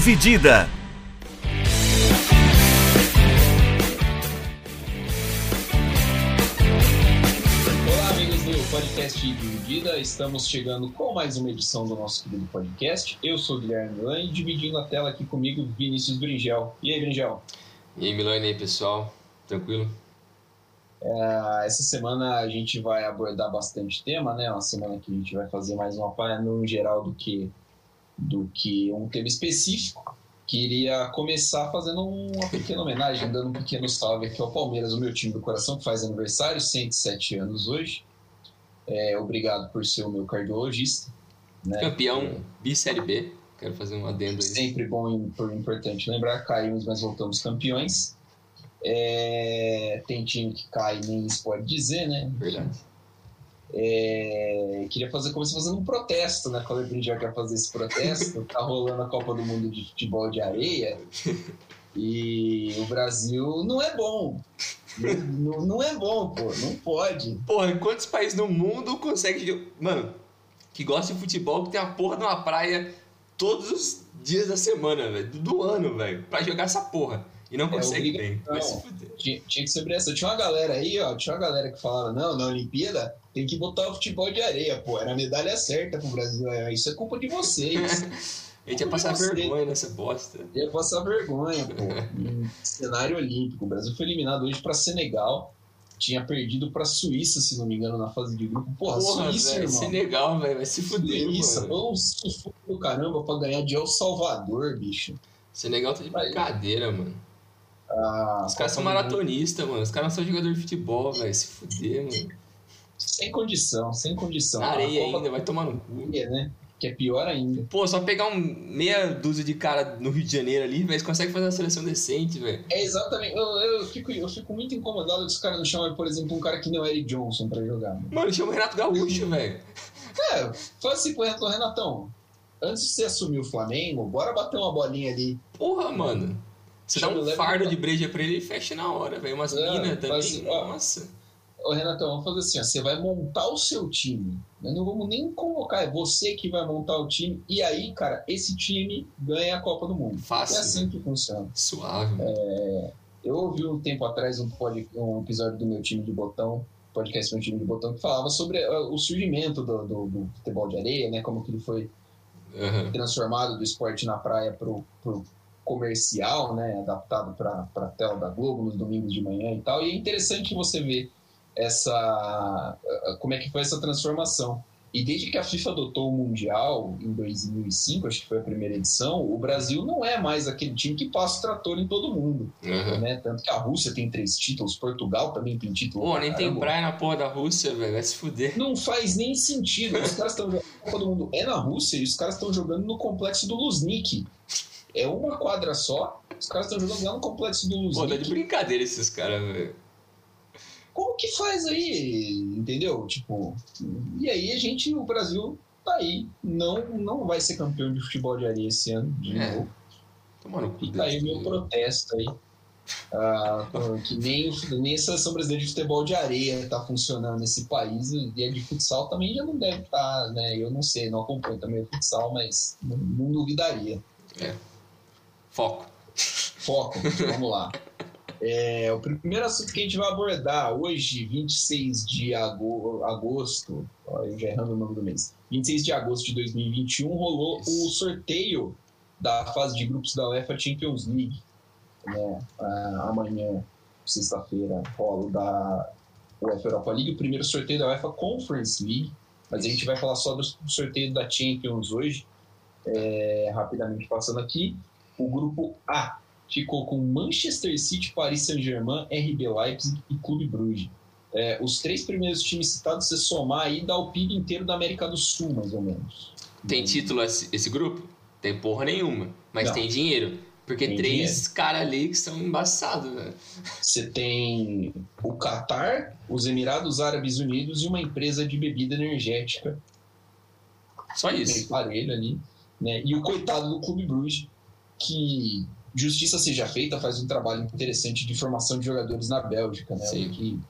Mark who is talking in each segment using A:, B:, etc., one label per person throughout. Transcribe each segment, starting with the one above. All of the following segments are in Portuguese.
A: Dividida.
B: Olá, amigos do podcast Dividida. Estamos chegando com mais uma edição do nosso querido podcast. Eu sou o Guilherme Milan e dividindo a tela aqui comigo, Vinícius Bringel. E aí, Bringel?
C: E aí, Milani, aí, pessoal? Tranquilo?
B: É, essa semana a gente vai abordar bastante tema, né? Uma semana que a gente vai fazer mais uma página no geral do que, do que um tema específico. Queria começar fazendo uma pequena homenagem, dando um pequeno salve aqui ao Palmeiras, o meu time do coração, que faz aniversário, 107 anos hoje. É, obrigado por ser o meu cardiologista. Né?
C: Campeão bi-série B. Quero fazer um adendo aí.
B: Sempre bom e importante lembrar, caímos, mas voltamos campeões. É, tem time que cai, nem isso pode dizer, né?
C: Verdade.
B: É, queria fazer, começar fazendo um protesto, né? Quando a já quer fazer esse protesto, tá rolando a Copa do Mundo de Futebol de Areia e o Brasil não é bom. Não, não é bom, pô, não pode.
C: Porra, quantos países no mundo conseguem. Mano, que gosta de futebol, que tem a porra de uma praia todos os dias da semana, velho, do ano, velho, pra jogar essa porra. E não consegue
B: é,
C: bem. Vai se
B: fuder. Tinha, tinha que ser essa. Tinha uma galera aí, ó. Tinha uma galera que falava, não, na Olimpíada tem que botar o futebol de areia, pô. Era a medalha certa pro Brasil. É, isso é culpa de vocês.
C: Gente ia passar vergonha nessa bosta.
B: Ia passar vergonha, pô. cenário olímpico. O Brasil foi eliminado hoje para Senegal. Tinha perdido pra Suíça, se não me engano, na fase de grupo. Porra,
C: Porra
B: Suíça,
C: véio,
B: irmão.
C: Senegal, velho. Vai se fuder,
B: Suíça,
C: mano.
B: vamos sufoco do caramba pra ganhar de El Salvador, bicho.
C: Senegal tá de brincadeira, mano.
B: Ah,
C: Os caras são maratonistas, mano. Os caras não são jogador de futebol, velho. Se fuder, mano.
B: Sem condição, sem condição.
C: Na areia
B: Copa
C: ainda, vai tomar no cu.
B: Mundo, né? Que é pior ainda.
C: Pô, só pegar um meia dúzia de cara no Rio de Janeiro ali, velho, eles conseguem fazer uma seleção decente, velho.
B: É exatamente. Eu, eu, fico, eu fico muito incomodado que os caras não chamam, por exemplo, um cara que nem o Eric Johnson pra jogar. Mano.
C: Mano, chama o Renato Gaúcho, velho.
B: É, fala assim pro Renato, Renatão. Antes de você assumir o Flamengo, bora bater uma bolinha ali.
C: Porra, mano. Você dá um fardo de breja pra ele e fecha na hora, velho. Umas
B: É,
C: minas também.
B: ó.
C: Nossa.
B: Ô, Renatão, vamos fazer assim: ó, você vai montar o seu time. Nós não vamos nem convocar, é você que vai montar o time. E aí, cara, esse time ganha a Copa do Mundo.
C: Fácil.
B: É assim que funciona.
C: Suave, mano.
B: Eu ouvi um tempo atrás um, pod- um episódio do meu time de botão, podcast meu time de botão, que falava sobre eh, o surgimento do, do- do futebol de areia, né? Como que ele foi
C: Aham.
B: transformado do esporte na praia pro, pro comercial, né? Adaptado para a tela da Globo nos domingos de manhã e tal. E é interessante você ver essa eh, como é que foi essa transformação. E desde que a FIFA adotou o Mundial em 2005, acho que foi a primeira edição, o Brasil não é mais aquele time que passa o trator em todo mundo
C: Aham.
B: né? Tanto que a Rússia tem três títulos, Portugal também tem título.
C: Pô, nem tem praia na porra da Rússia, velho. Vai se fuder.
B: Não faz nem sentido. Os caras estão jogando a Copa do Mundo é na Rússia e os caras estão jogando no complexo do Luznik. É uma quadra só. Os caras estão jogando lá no complexo do
C: Pô, tá de brincadeira esses caras, velho.
B: Como que faz aí? Entendeu? Tipo, e aí a gente, o Brasil tá aí. Não, não vai ser campeão de futebol de areia esse ano, de
C: É.
B: novo.
C: Toma no cu.
B: Fica aí o meu protesto aí. Ah, que nem, nem a seleção brasileira de futebol de areia tá funcionando nesse país e a de futsal também já não deve estar, né? Eu não sei, não acompanho também o futsal, mas não, não duvidaria.
C: Foco.
B: Foco, vamos lá. É, o primeiro assunto que a gente vai abordar hoje, 26 de ago- agosto, ó, eu já errando o nome do mês, 26 de agosto de 2021, rolou
C: Isso.
B: o sorteio da fase de grupos da UEFA Champions League. Né? Ah, amanhã, sexta-feira, rola o da UEFA Europa League, o primeiro sorteio da UEFA Conference League, mas a gente vai falar só do sorteio da Champions hoje, É, rapidamente passando aqui. O grupo A ficou com Manchester City, Paris Saint-Germain, RB Leipzig e Clube Bruges. É, os três primeiros times citados, se somar aí, dá o PIB inteiro da América do Sul, mais ou menos.
C: Tem título esse, esse grupo? Tem porra nenhuma. Mas
B: Não.
C: tem dinheiro. Porque
B: Tem
C: três caras ali que são embaçados, velho.
B: Você tem o Catar, os Emirados Árabes Unidos e uma empresa de bebida energética,
C: Só isso.
B: parelho ali. Né? E o coitado do Clube Bruges, que, justiça seja feita, faz um trabalho interessante de formação de jogadores na Bélgica. Né?
C: Sim.
B: Que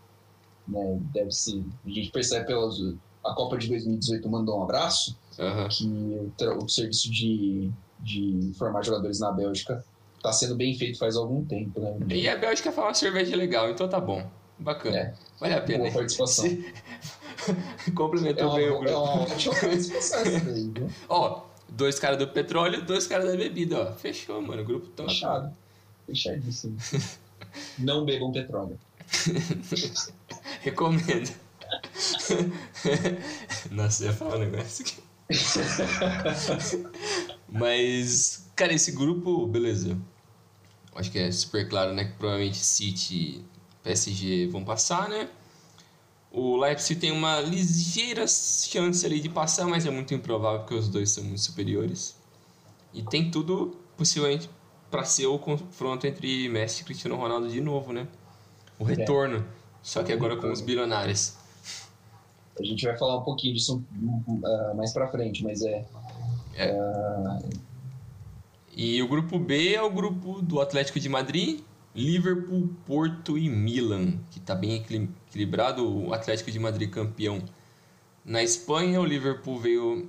B: né, deve ser. A gente percebe pelas. A Copa de 2018 mandou um abraço,
C: Aham.
B: que o, serviço de, de formar jogadores na Bélgica está sendo bem feito faz algum tempo, né?
C: E a Bélgica fala uma cerveja legal, então tá bom. Bacana. É. Vale a pena.
B: Boa participação.
C: Complementou
B: é
C: bem o grupo.
B: É uma ótima participação daí, viu?
C: Ó, dois caras do petróleo, dois caras da bebida, ó. Fechou, mano. O grupo tá.
B: Fechado. Fechadíssimo. Não bebam petróleo.
C: Recomendo. Nossa, ia falar um negócio aqui. Mas, cara, esse grupo, beleza. Acho que é super claro, né? Que provavelmente City PSG vão passar, né? O Leipzig tem uma ligeira chance ali de passar, mas é muito improvável porque os dois são muito superiores. E tem tudo possivelmente para ser o confronto entre Messi e Cristiano Ronaldo de novo, né? O é. retorno, é. só que agora com os bilionários.
B: A gente vai falar um pouquinho disso uh, mais para frente, mas é. é. Uh...
C: E o grupo B é o grupo do Atlético de Madrid, Liverpool, Porto e Milan, que está bem equilibrado. O Atlético de Madrid campeão na Espanha, o Liverpool veio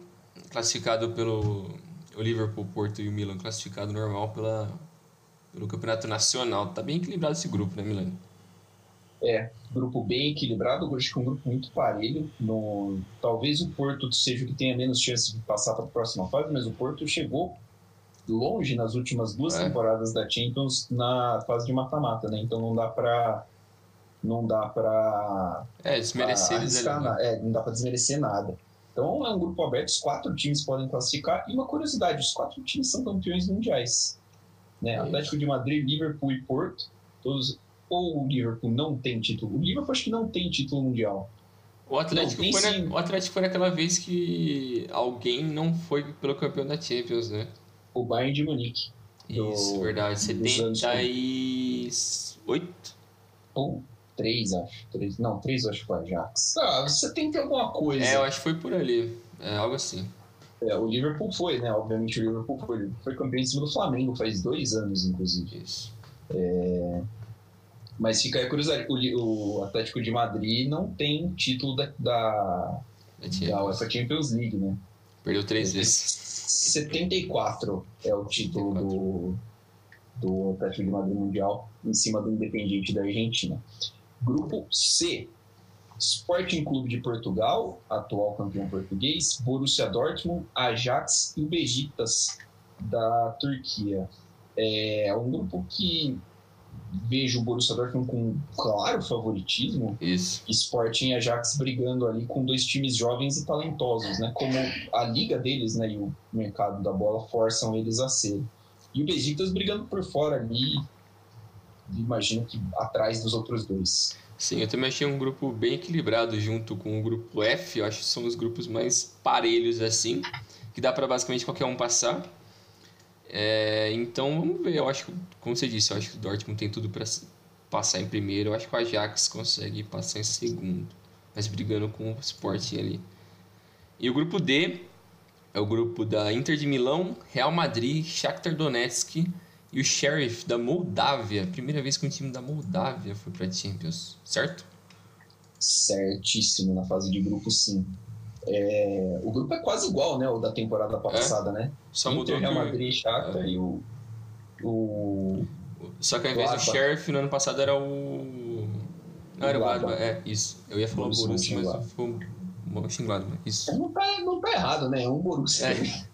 C: classificado pelo o Liverpool, Porto e o Milan classificado normal pela, pelo Campeonato Nacional. Tá bem equilibrado esse grupo, né, Milan?
B: É, grupo bem equilibrado, acho que é um grupo muito parelho. No, talvez o Porto seja o que tenha menos chance de passar para a próxima fase, mas o Porto chegou longe nas últimas duas é. temporadas da Champions na fase de mata-mata, né? Então não dá para não dá para
C: é, desmerecer eles ali,
B: né? é, não dá para desmerecer nada. Então é um grupo aberto, os quatro times podem classificar. E uma curiosidade, os quatro times são campeões mundiais. Né? É Atlético de Madrid, Liverpool e Porto, todos ou o Liverpool não tem título. O Liverpool acho que não tem título mundial.
C: O Atlético, não, foi, na, o Atlético foi naquela vez que alguém não foi pelo campeão da Champions, né?
B: O Bayern de Munique.
C: Isso, do, verdade. 78?
B: Ou 3, acho. 3, não, 3 acho que foi Ajax. Ah, você tem que ter alguma coisa.
C: É, eu acho que foi por ali. É algo assim.
B: É, o Liverpool foi, né? Obviamente o Liverpool foi. Foi campeão em cima do Flamengo faz dois anos, inclusive.
C: Isso.
B: É... Mas fica aí a curiosidade, o, o Atlético de Madrid não tem título da, da, da UEFA Champions League, né?
C: Perdeu três
B: é,
C: vezes.
B: 74 é o título do, do Atlético de Madrid Mundial em cima do Independiente da Argentina. Grupo C, Sporting Clube de Portugal, atual campeão português, Borussia Dortmund, Ajax e o Besiktas da Turquia. É um grupo que vejo o Borussia Dortmund com claro favoritismo.
C: Isso.
B: Sporting e Ajax brigando ali com dois times jovens e talentosos, né? Como a liga deles, né, e o mercado da bola forçam eles a ser. E o Besiktas brigando por fora ali, imagino que atrás dos outros dois.
C: Sim, eu também achei um grupo bem equilibrado junto com o grupo F. Eu acho que são os grupos mais parelhos assim, que dá para basicamente qualquer um passar. É, então vamos ver. Eu acho que, como você disse, eu acho que o Dortmund tem tudo para passar em primeiro. Eu acho que o Ajax consegue passar em segundo, mas brigando com o Sporting ali. E o grupo D é o grupo da Inter de Milão, Real Madrid, Shakhtar Donetsk e o Sheriff da Moldávia. Primeira vez que um time da Moldávia foi para Champions, certo?
B: Certíssimo na fase de grupo, sim. É, o grupo é quase igual, né? O da temporada passada, é? né?
C: Só
B: Inter, Real Madrid, Shakhtar é. e o, o...
C: Só que ao invés do Sheriff, no ano passado era o... Não, era o Gladbach, é, isso. Eu ia falar o Borussia, mas foi o Mönchengladbach, isso.
B: Não tá, não tá errado, né? É um Borussia. É.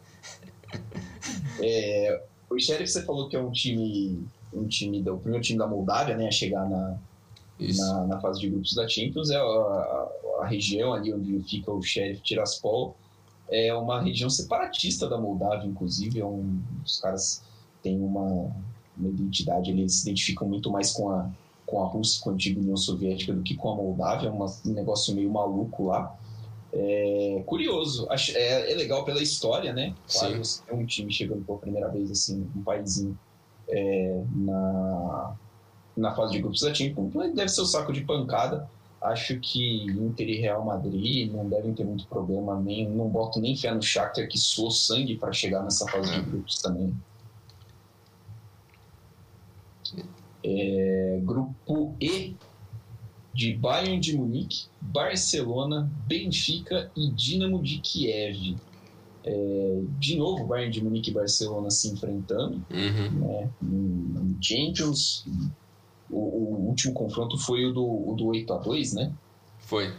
B: é, o Sheriff, você falou que é um time... Um time o primeiro time da Moldávia, né? A chegar na, na, na, fase de grupos da Champions. É a, a, a região ali onde fica o Sheriff Tiraspol é uma região separatista da Moldávia, inclusive. É um, os caras têm uma, uma identidade, eles se identificam muito mais com a, com a Rússia, com a antiga União Soviética, do que com a Moldávia. É um negócio meio maluco lá. É curioso, é, é legal pela história, né? Claro, é um time chegando pela primeira vez, assim, um paísinho é, na, na fase de grupos da Champions. Deve ser o saco de pancada Acho que Inter e Real Madrid não devem ter muito problema, nem, não boto nem fé no Shakhtar que suou sangue para chegar nessa fase de grupos também. É, grupo E de Bayern de Munique, Barcelona, Benfica e Dinamo de Kiev. É, de novo, Bayern de Munique e Barcelona se enfrentando
C: Uhum.
B: né, em Champions. O, o último confronto foi o do, o do 8x2, né?
C: Foi.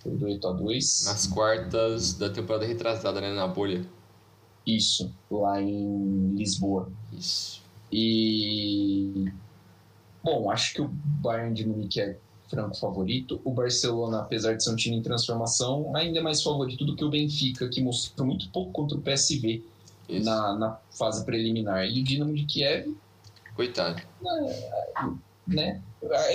B: Foi do 8x2.
C: Nas quartas da temporada retrasada, né? Na bolha.
B: Isso, lá em Lisboa.
C: Isso.
B: E. Bom, acho que o Bayern de Munique é franco favorito. O Barcelona, apesar de ser um time em transformação, ainda é mais favorito do que o Benfica, que mostrou muito pouco contra o PSV na, na fase preliminar. E o Dinamo de Kiev,
C: Coitado.
B: né?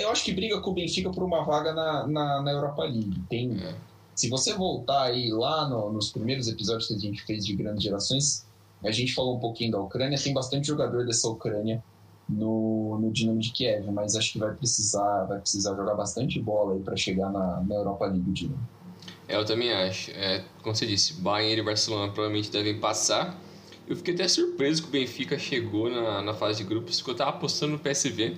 B: Eu acho que briga com o Benfica por uma vaga na, na, na Europa League. Tem,
C: É.
B: se você voltar aí lá no- nos primeiros episódios que a gente fez de grandes gerações, a gente falou um pouquinho da Ucrânia, tem bastante jogador dessa Ucrânia no, no Dinamo de Kiev, mas acho que vai precisar, vai precisar jogar bastante bola aí para chegar na, na Europa League o Dinamo.
C: É, eu também acho. É, como você disse, Bayern e Barcelona provavelmente devem passar. Eu fiquei até surpreso que o Benfica chegou na, na fase de grupos, porque eu tava apostando no PSV,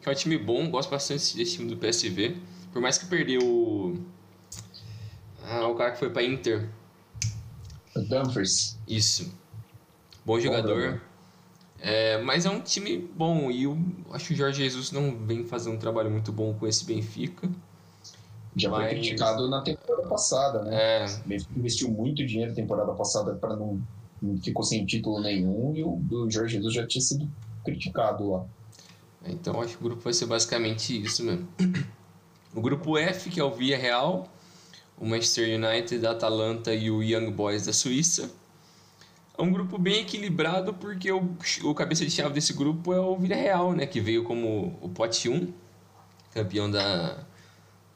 C: que é um time bom, gosto bastante desse time do PSV. Por mais que perdeu o. Ah, o cara que foi pra Inter.
B: O Dumfries,
C: Isso. Bom jogador.
B: jogador.
C: É, mas é um time bom e eu acho que o Jorge Jesus não vem fazendo um trabalho muito bom com esse Benfica.
B: já foi
C: Mas-
B: criticado na temporada passada, né?
C: É,
B: O Benfica investiu muito dinheiro na temporada passada para não, não ficou sem título nenhum e o, o Jorge Jesus já tinha sido criticado lá.
C: Então acho que o grupo vai ser basicamente isso mesmo. O grupo F, que é o Villarreal, o Manchester United, a Atalanta e o Young Boys da Suíça. É um grupo bem equilibrado porque o, o cabeça de chave desse grupo é o Villarreal, né, que veio como o pote 1, campeão da,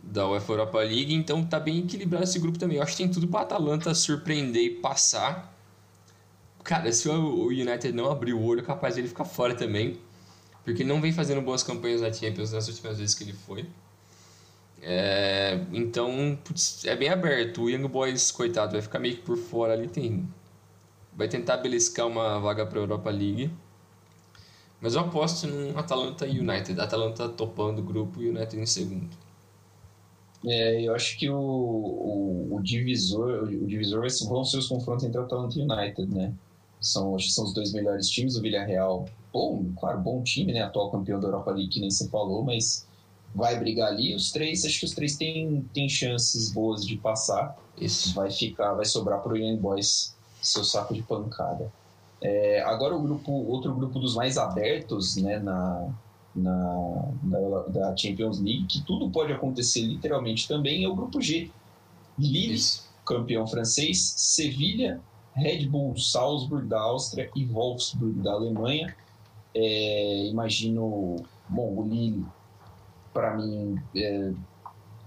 C: da UEFA Europa League, então tá bem equilibrado esse grupo também. Eu acho que tem tudo para Atalanta surpreender e passar. Cara, se o United não abrir o olho, é capaz dele ficar fora também. Porque ele não vem fazendo boas campanhas na Champions nas últimas vezes que ele foi. É, então, putz, é bem aberto. O Young Boys, coitado, vai ficar meio que por fora ali. Tem, vai tentar beliscar uma vaga para a Europa League. Mas eu aposto no Atalanta e United. Atalanta topando o grupo e United em segundo.
B: É, eu acho que o, o, o divisor, o divisor vai ser- vão ser os confrontos entre Atalanta e United, né? São, acho que são os dois melhores times. O Villarreal, bom, claro, bom time, né? Atual campeão da Europa League, que nem você falou, mas vai brigar ali. Os três, acho que os três têm, têm chances boas de passar.
C: Isso.
B: Vai ficar, vai sobrar pro Young Boys seu saco de pancada. É, agora o grupo, outro grupo dos mais abertos, né, na, na, na- da Champions League, que tudo pode acontecer literalmente também, é o grupo G. Lille, campeão francês, Sevilha, Red Bull Salzburg da Áustria e Wolfsburg da Alemanha. É, imagino, bom, o Lille, para mim, é,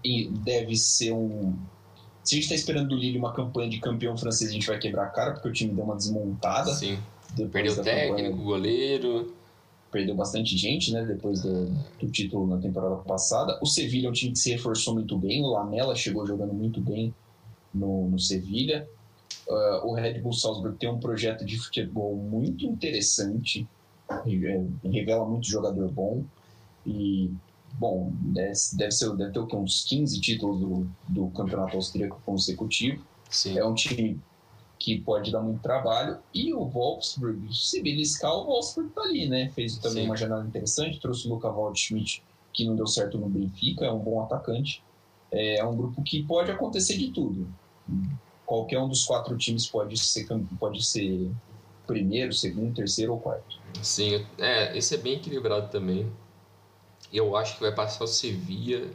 B: e deve ser um. Se a gente está esperando do Lille uma campanha de campeão francês, a gente vai quebrar a cara, porque o time deu uma desmontada.
C: Sim. Perdeu o técnico, o goleiro.
B: perdeu bastante gente, né, depois do, do título na temporada passada. O Sevilha é um time que se reforçou muito bem, o Lamela chegou jogando muito bem no, no Sevilha. Ah, o Red Bull Salzburg tem um projeto de futebol muito interessante, revela muito jogador bom e bom, deve, ser, deve ter uns 15 títulos do, do campeonato austríaco consecutivo.
C: Sim.
B: É um time que pode dar muito trabalho. E o Wolfsburg, se beliscar, o Wolfsburg tá ali, né? Fez também
C: Sim.
B: uma janela interessante, trouxe o Luca Waldschmidt, que não deu certo no Benfica, é um bom atacante. É um grupo que pode acontecer de tudo. Qualquer um dos quatro times pode ser, pode ser primeiro, segundo, terceiro ou quarto.
C: Sim, é, esse é bem equilibrado também. Eu acho que vai passar o Sevilla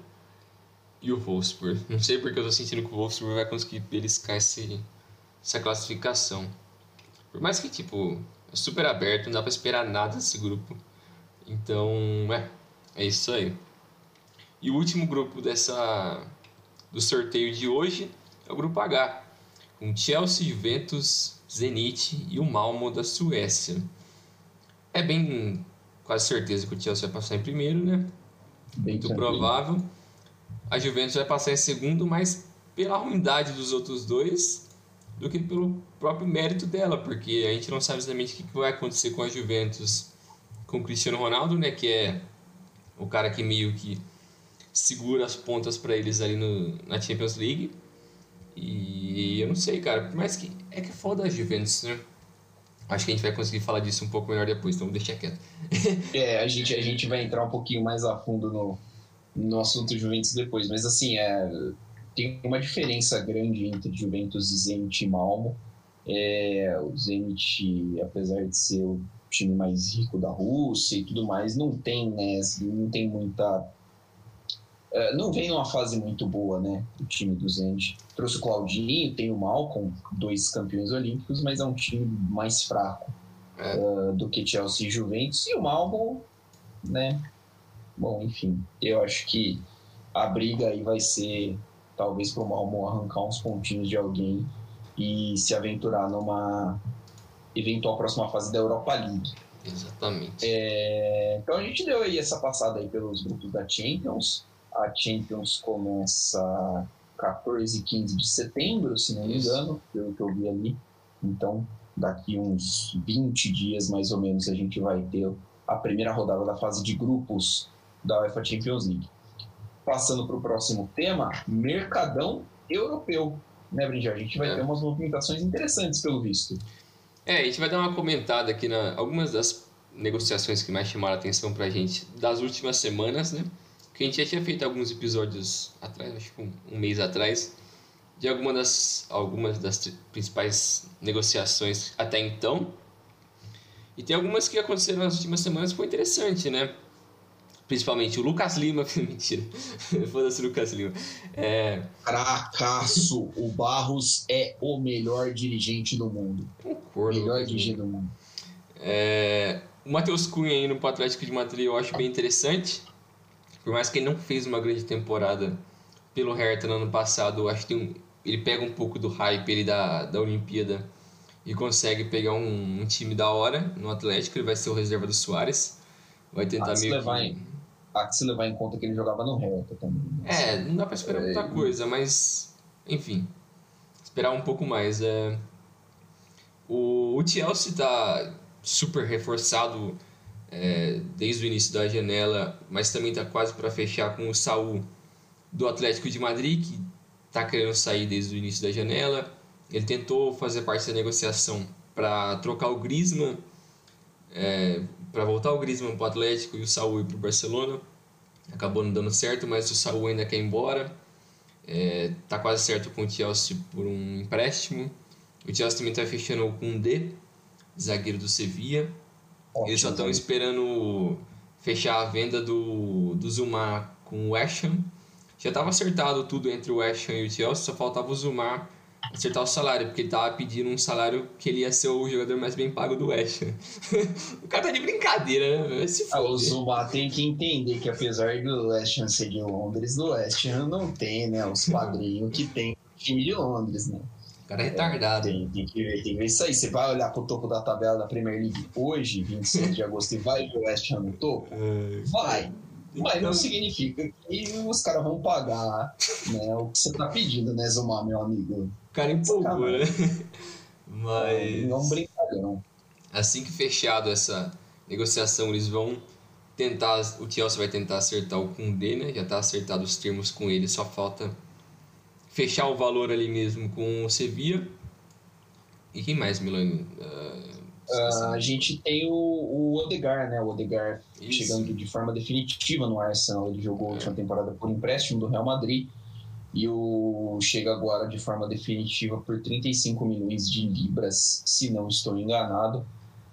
C: e o Wolfsburg. Não sei porque eu tô sentindo que o Wolfsburg vai conseguir beliscar esse, essa classificação. Por mais que, tipo, é super aberto, não dá pra esperar nada desse grupo. Então, é, é isso aí. E o último grupo dessa do sorteio de hoje é o grupo H, com Chelsea, Juventus, Zenit e o Malmo da Suécia. É bem quase certeza que o Chelsea vai passar em primeiro, né? Muito provável. A Juventus vai passar em segundo, mas pela ruindade dos outros dois do que pelo próprio mérito dela, porque a gente não sabe exatamente o que que vai acontecer com a Juventus com o Cristiano Ronaldo, né? Que é o cara que meio que segura as pontas para eles ali no, na Champions League. E eu não sei, cara, por mais que. É que é foda a Juventus, né? Acho que a gente vai conseguir falar disso um pouco melhor depois, então deixa quieto.
B: é, a gente, a gente vai entrar um pouquinho mais a fundo no, no assunto Juventus depois, mas assim, é, tem uma diferença grande entre Juventus e Zenit e Malmo. É, o Zenit, apesar de ser o time mais rico da Rússia e tudo mais, não tem, né, assim, não tem muita não vem numa fase muito boa, né? O time do Zenit. Trouxe o Claudinho, tem o Malcolm, dois campeões olímpicos, mas é um time mais fraco é. uh, do que Chelsea e Juventus. E o Malcolm, né? Bom, enfim, eu acho que a briga aí vai ser talvez para o Malmo arrancar uns pontinhos de alguém e se aventurar numa eventual próxima fase da Europa League.
C: Exatamente.
B: É, então a gente deu aí essa passada aí pelos grupos da Champions. A Champions começa 14 e 15 de setembro, se não me engano, pelo que eu vi ali. Então, daqui uns 20 dias mais ou menos a gente vai ter a primeira rodada da fase de grupos da UEFA Champions League. Passando para o próximo tema, mercadão europeu. Né, Brinjar? A gente vai é. ter umas movimentações interessantes, pelo visto.
C: É, a gente vai dar uma comentada aqui na algumas das negociações que mais chamaram a atenção para a gente das últimas semanas, né? Que a gente já tinha feito alguns episódios atrás, acho que um, um mês atrás, de alguma das, algumas das principais negociações até então. E tem algumas que aconteceram nas últimas semanas que foi interessante, né? Principalmente o Lucas Lima. Mentira. Foda-se o Lucas Lima. É...
B: Cracaço. O Barros é o melhor dirigente do mundo.
C: Concordo.
B: Melhor dirigente do mundo.
C: É... O Matheus Cunha indo para o Atlético de Madrid eu acho bem interessante. Por mais que ele não fez uma grande temporada pelo Hertha no ano passado, acho que um, ele pega um pouco do hype ele da, da Olimpíada e consegue pegar um, um, time da hora no Atlético. Ele vai ser o reserva do Soares. Vai tentar meio
B: levar que... Em, há que se levar em conta que ele jogava no Hertha também.
C: É, não dá pra esperar muita é... coisa, mas enfim, esperar um pouco mais. É... O, o Chelsea tá super reforçado é, desde o início da janela, mas também está quase para fechar com o Saul do Atlético de Madrid, que está querendo sair desde o início da janela. Ele tentou fazer parte da negociação para trocar o Griezmann, é, para voltar o Griezmann para o Atlético e o Saul para o Barcelona. Acabou não dando certo, mas o Saul ainda quer ir embora. Está é, quase certo com o Chelsea por um empréstimo. O Chelsea também está fechando com o D, zagueiro do Sevilla. Ótimo, Eles só estão esperando fechar a venda do, do Zumar com o West Ham. Já estava acertado tudo entre o West Ham e o Chelsea, só faltava o Zumar acertar o salário, porque ele estava pedindo um salário que ele ia ser o jogador mais bem pago do West o cara tá de brincadeira, né? Se
B: ah, o Zumar tem que entender que apesar do West Ham ser de Londres, do West Ham não tem, né? Os padrinhos que tem time de Londres, né?
C: Cara é retardado.
B: Tem, tem, que ver, tem que ver isso aí. Você vai olhar pro topo da tabela da Premier League hoje, 26 de agosto, e vai ver o West Ham no topo? É, vai. Mas não significa que os caras vão pagar né, o que você tá pedindo, né, Zumar, meu amigo?
C: O cara empolgou, né? Mas.
B: Não é um brincadeira.
C: Assim que fechado essa negociação, eles vão tentar. O Chelsea vai tentar acertar o Koundé, né? Já tá acertado os termos com ele, só falta fechar o valor ali mesmo com o Sevilla. E quem mais, Milani? Uh,
B: uh, a gente tem o, o Odegar, né? O Odegar Isso. chegando de forma definitiva no Arsenal. Ele jogou a última temporada por empréstimo do Real Madrid. E o chega agora de forma definitiva por 35 milhões de libras, se não estou enganado.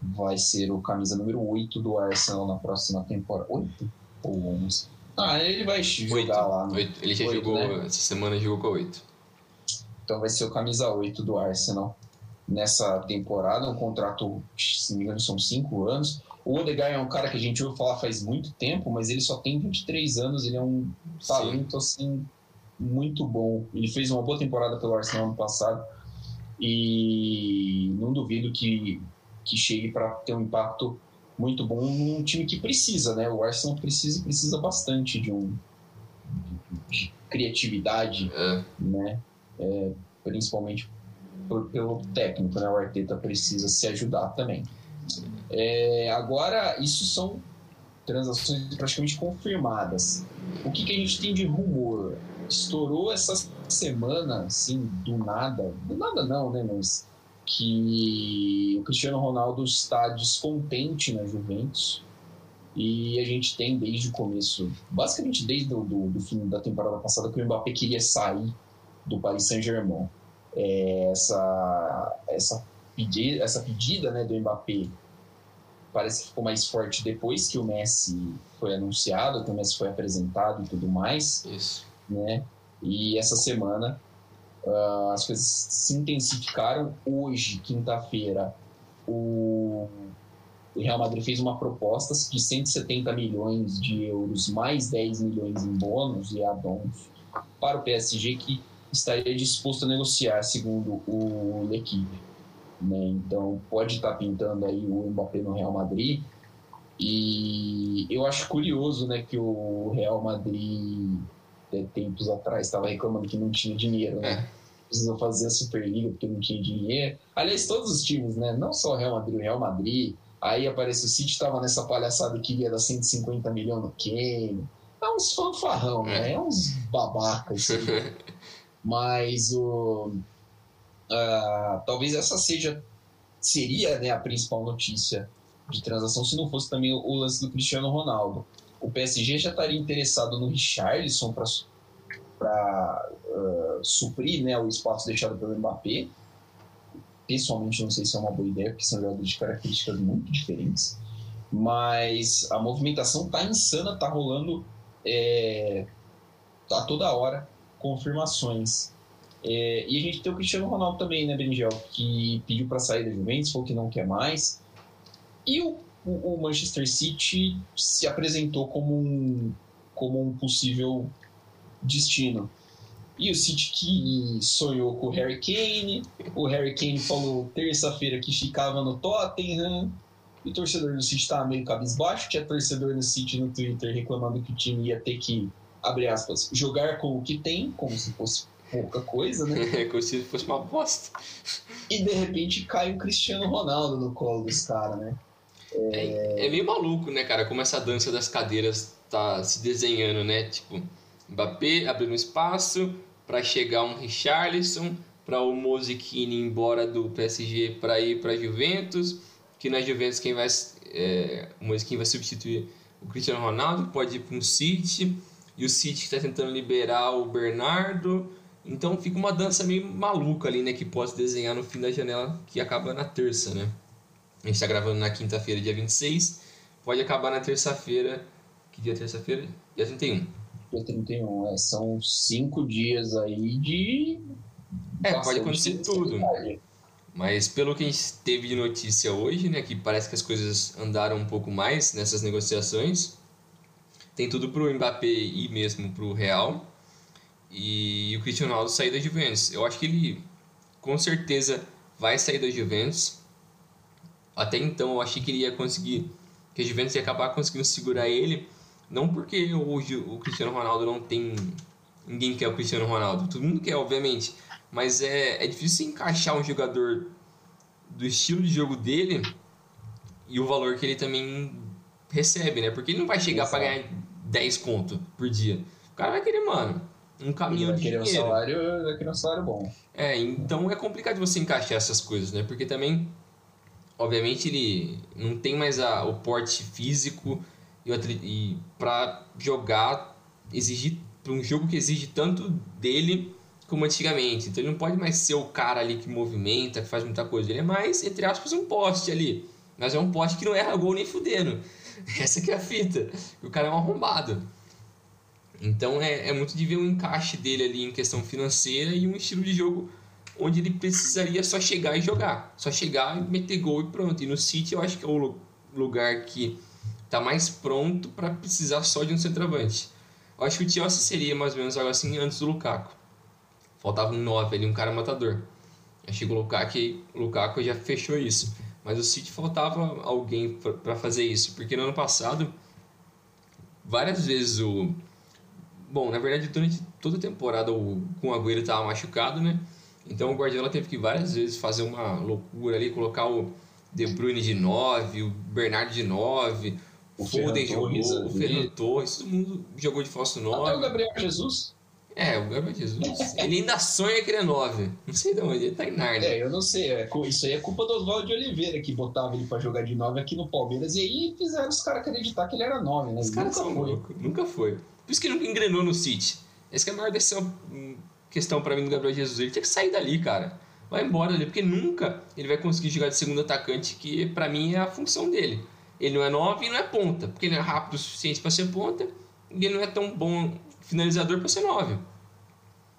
B: Vai ser o camisa número 8 do Arsenal na próxima temporada. 8 ou 11? Ah, ele vai jogar oito. lá.
C: No... Oito. Ele já 8, jogou, né? essa semana jogou com 8.
B: Então vai ser o camisa 8 do Arsenal nessa temporada. Um contrato, se não me engano, são 5 anos. O Odegaard é um cara que a gente ouviu falar faz muito tempo, mas ele só tem 23 anos. Ele é um talento, assim, muito bom. Ele fez uma boa temporada pelo Arsenal ano passado. E não duvido que, que chegue para ter um impacto muito bom num time que precisa, né? O Arsenal precisa precisa bastante de um de criatividade, é. né? É, principalmente por, pelo técnico, né? O Arteta precisa se ajudar também. É, agora, isso são transações praticamente confirmadas. O que, que a gente tem de rumor? estourou essa semana, assim, do nada. Do nada não, né? Mas que o Cristiano Ronaldo está descontente na Juventus. E a gente tem desde o começo, basicamente desde o do, do fim da temporada passada, que o Mbappé queria sair do Paris Saint-Germain. É, essa, essa, pedida, essa pedida né, do Mbappé parece que ficou mais forte depois que o Messi foi anunciado, que o Messi foi apresentado e tudo mais.
C: Isso.
B: Né? E essa semana uh, as coisas se intensificaram. Hoje, quinta-feira, o Real Madrid fez uma proposta de 170 milhões de euros mais 10 milhões em bônus e addons para o PSG que estaria disposto a negociar, segundo o L'Equipe. Né? Então pode estar pintando aí o Mbappé no Real Madrid. E eu acho curioso né, que o Real Madrid, tempos atrás, estava reclamando que não tinha dinheiro. Né? É. Precisou fazer a Superliga porque não tinha dinheiro. Aliás, todos os times, né? não só o Real Madrid, o Real Madrid. Aí aparece o City, estava nessa palhaçada que ia dar 150 milhões no Kane. É uns fanfarrão, né? É, é uns babacas. Assim. Mas o Uh, talvez essa seja seria né, a principal notícia de transação se não fosse também o lance do Cristiano Ronaldo. O PSG já estaria interessado no Richarlison para uh, suprir né, o espaço deixado pelo Mbappé. Pessoalmente, não sei se é uma boa ideia, porque são jogadores de características muito diferentes. Mas a movimentação tá insana, tá rolando é, tá toda hora confirmações. É, e a gente tem o Cristiano Ronaldo também, né, Benigel, que pediu para sair da Juventus, falou que não quer mais. E o, o, o, Manchester City se apresentou como um, como um possível destino. E o City que sonhou com o Harry Kane, o Harry Kane falou terça-feira que ficava no Tottenham, e o torcedor do City estava meio cabisbaixo, tinha torcedor do City no Twitter reclamando que o time ia ter que, abre aspas, jogar com o que tem, como se fosse pouca coisa, né?
C: É, como se fosse uma bosta.
B: E de repente cai o Cristiano Ronaldo no colo dos caras, né?
C: É... É, meio maluco, né, cara? Como essa dança das cadeiras tá se desenhando, né? Tipo, Mbappé abrindo espaço para chegar um Richarlison, para o Mozikini embora do PSG para ir para Juventus, que na Juventus quem vai é, o Mozikini vai substituir o Cristiano Ronaldo, pode ir para um City, e o City está tentando liberar o Bernardo, então fica uma dança meio maluca ali, né? Que pode desenhar no fim da janela, que acaba na terça, né? A gente está gravando na quinta-feira, dia 26. Pode acabar na terça-feira. Que dia é terça-feira? Dia 31.
B: Dia 31, é. São cinco dias aí de.
C: É, pode acontecer tudo. Mas pelo que a gente teve de notícia hoje, né? Que parece que as coisas andaram um pouco mais nessas negociações. Tem tudo pro Mbappé e mesmo pro Real e o Cristiano Ronaldo sair da Juventus. Eu acho que ele com certeza vai sair da Juventus. Até então eu achei que ele ia conseguir, que a Juventus ia acabar conseguindo segurar ele, não porque hoje o Cristiano Ronaldo não tem ninguém quer o Cristiano Ronaldo, todo mundo quer, obviamente, mas é, é difícil encaixar um jogador do estilo de jogo dele e o valor que ele também recebe, né? Porque ele não vai chegar para ganhar 10 conto por dia. O cara vai querer, mano, um caminhão de dinheiro. Um
B: salário, vai querer um salário bom.
C: É, então é complicado você encaixar essas coisas, né? Porque também, obviamente, ele não tem mais a, o porte físico e, e para jogar, exigir para um jogo que exige tanto dele como antigamente. Então ele não pode mais ser o cara ali que movimenta, que faz muita coisa. Ele é mais, entre aspas, um poste ali. Mas é um poste que não erra gol nem fudendo. Essa que é a fita. O cara é um arrombado. Então é, é muito de ver o encaixe dele ali em questão financeira e um estilo de jogo onde ele precisaria só chegar e jogar. Só chegar e meter gol e pronto. E no City eu acho que é o lugar que está mais pronto para precisar só de um centroavante. Eu acho que o Chelsea seria mais ou menos algo assim antes do Lukaku. Faltava um 9 ali, um cara matador. Acho que o Lukaku, o Lukaku já fechou isso. Mas o City faltava alguém para fazer isso. Porque no ano passado, várias vezes o Bom, na verdade, durante toda a temporada o, com Agüero estava machucado, né? Então o Guardiola teve que várias vezes fazer uma loucura ali, colocar o De Bruyne de 9, o Bernardo de 9, o Foden jogou, o Fernando Torres, todo mundo jogou de falso 9.
B: Até o Gabriel Jesus.
C: É, o Gabriel Jesus. ele ainda sonha que ele é 9. Não sei de onde, ele tá em Narnia.
B: É, eu não sei. É, isso aí é culpa do Oswaldo de Oliveira, que botava ele pra jogar de 9 aqui no Palmeiras. E aí fizeram os caras acreditar que ele era 9, né?
C: Os caras são loucos. Nunca foi. Por isso que ele nunca engrenou no City. Essa é a maior decisão, hum, questão pra mim do Gabriel Jesus. Ele tinha que sair dali, cara. Vai embora dali, porque nunca ele vai conseguir jogar de segundo atacante, que pra mim é a função dele. Ele não é 9 e não é ponta, porque ele é rápido o suficiente para ser ponta e ele não é tão bom finalizador para ser 9.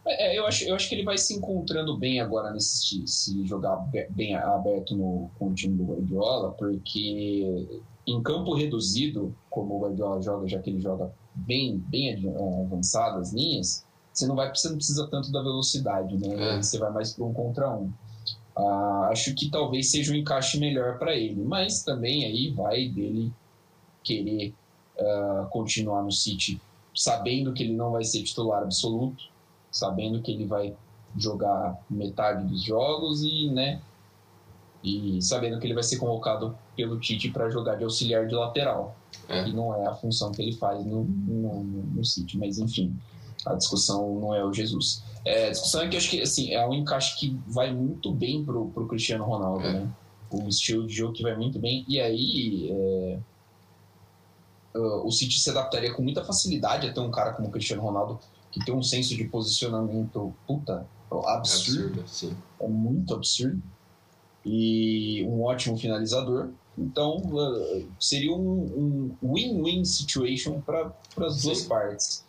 B: É, eu, acho, eu acho que ele vai se encontrando bem agora nesse se jogar bem aberto no, com o time do Guardiola, porque em campo reduzido, como o Guardiola joga, já que ele joga bem, bem é, avançadas linhas, você não, vai, você não precisa tanto da velocidade, né? É. Você vai mais para um contra um. Ah, acho que talvez seja um encaixe melhor para ele, mas também aí vai dele querer uh, continuar no City, sabendo que ele não vai ser titular absoluto, sabendo que ele vai jogar metade dos jogos e, né, e sabendo que ele vai ser convocado pelo Tite para jogar de auxiliar de lateral, é. que não é a função que ele faz no, no, no City, mas enfim, a discussão não é o Jesus. É, a discussão é que acho que assim, é um encaixe que vai muito bem pro, pro Cristiano Ronaldo, é. né? O estilo de jogo que vai muito bem. E aí é, o City se adaptaria com muita facilidade a ter um cara como o Cristiano Ronaldo que tem um senso de posicionamento puta absurdo. absurdo é muito absurdo. E um ótimo finalizador. Então uh, seria um win-win um situation para as duas partes.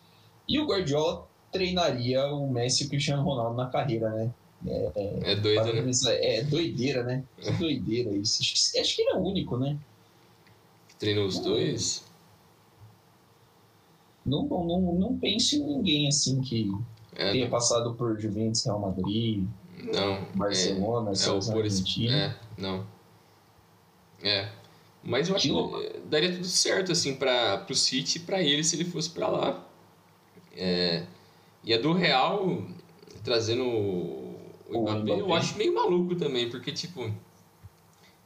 B: E o Guardiola treinaria o Messi e o Cristiano Ronaldo na carreira, né?
C: É, é, é doido, né?
B: É doideira, né? Que doideira isso. Acho que ele é o único, né?
C: Treinou os dois?
B: Não, não, não, não pense em ninguém assim que é, tenha passado por Juventus, Real Madrid,
C: não,
B: Barcelona, é,
C: é, por Argentina. É, não. É. Mas eu acho que daria tudo certo assim para o City e para ele se ele fosse para lá. É, e a do Real, trazendo o, o Mbappé, eu acho meio maluco também, porque, tipo,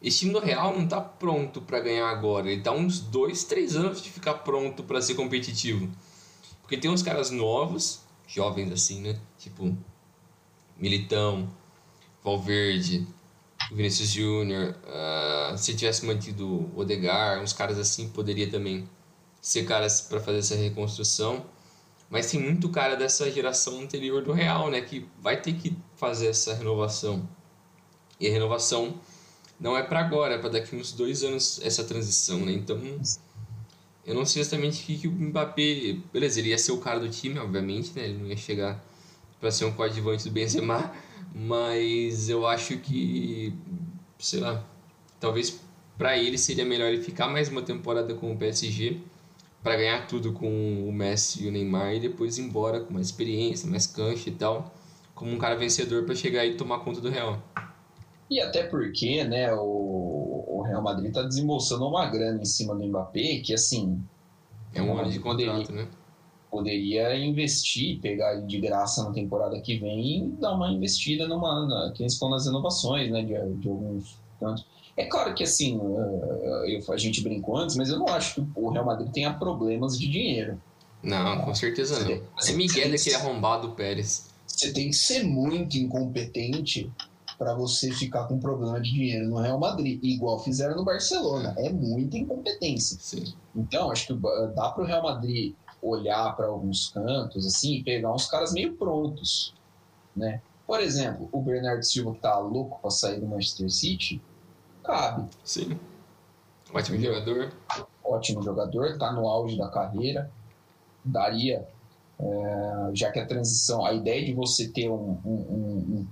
C: esse time do Real não tá pronto para ganhar agora. Ele tá uns dois, três anos de ficar pronto para ser competitivo. Porque tem uns caras novos, jovens assim, né? Tipo, Militão, Valverde, Vinícius Júnior. Uh, se tivesse mantido o Odegar, uns caras assim, poderia também ser caras para fazer essa reconstrução. Mas tem muito cara dessa geração anterior do Real, né? Que vai ter que fazer essa renovação. E a renovação não é para agora, é para daqui uns dois anos essa transição, né? Então, eu não sei exatamente o que, que o Mbappé... Beleza, ele ia ser o cara do time, obviamente, né? Ele não ia chegar para ser um coadjuvante do Benzema, mas eu acho que, sei lá, talvez para ele seria melhor ele ficar mais uma temporada com o PSG para ganhar tudo com o Messi e o Neymar e depois ir embora com mais experiência, mais cancha e tal, como um cara vencedor para chegar e tomar conta do Real.
B: E até porque, né, o, o Real Madrid tá desembolsando uma grana em cima do Mbappé, que assim.
C: É um ano de contrato, poderia, né?
B: Poderia investir, pegar ele de graça na temporada que vem e dar uma investida numa. Na, que eles estão nas inovações, né? De, de alguns tantos. É claro que assim, eu, a gente brincou antes, mas eu não acho que o Real Madrid tenha problemas de dinheiro.
C: Não, com certeza não. Você, é Miguel daquele arrombado Pérez.
B: Você tem que ser muito incompetente para você ficar com problema de dinheiro no Real Madrid, igual fizeram no Barcelona. É muita incompetência.
C: Sim.
B: Então, acho que dá para o Real Madrid olhar para alguns cantos assim e pegar uns caras meio prontos, né? Por exemplo, o Bernardo Silva que tá louco para sair do Manchester City, cabe.
C: Sim. Ótimo jogador.
B: Ótimo jogador, tá no auge da carreira. Daria, é, já que a transição, a ideia de você ter um, um,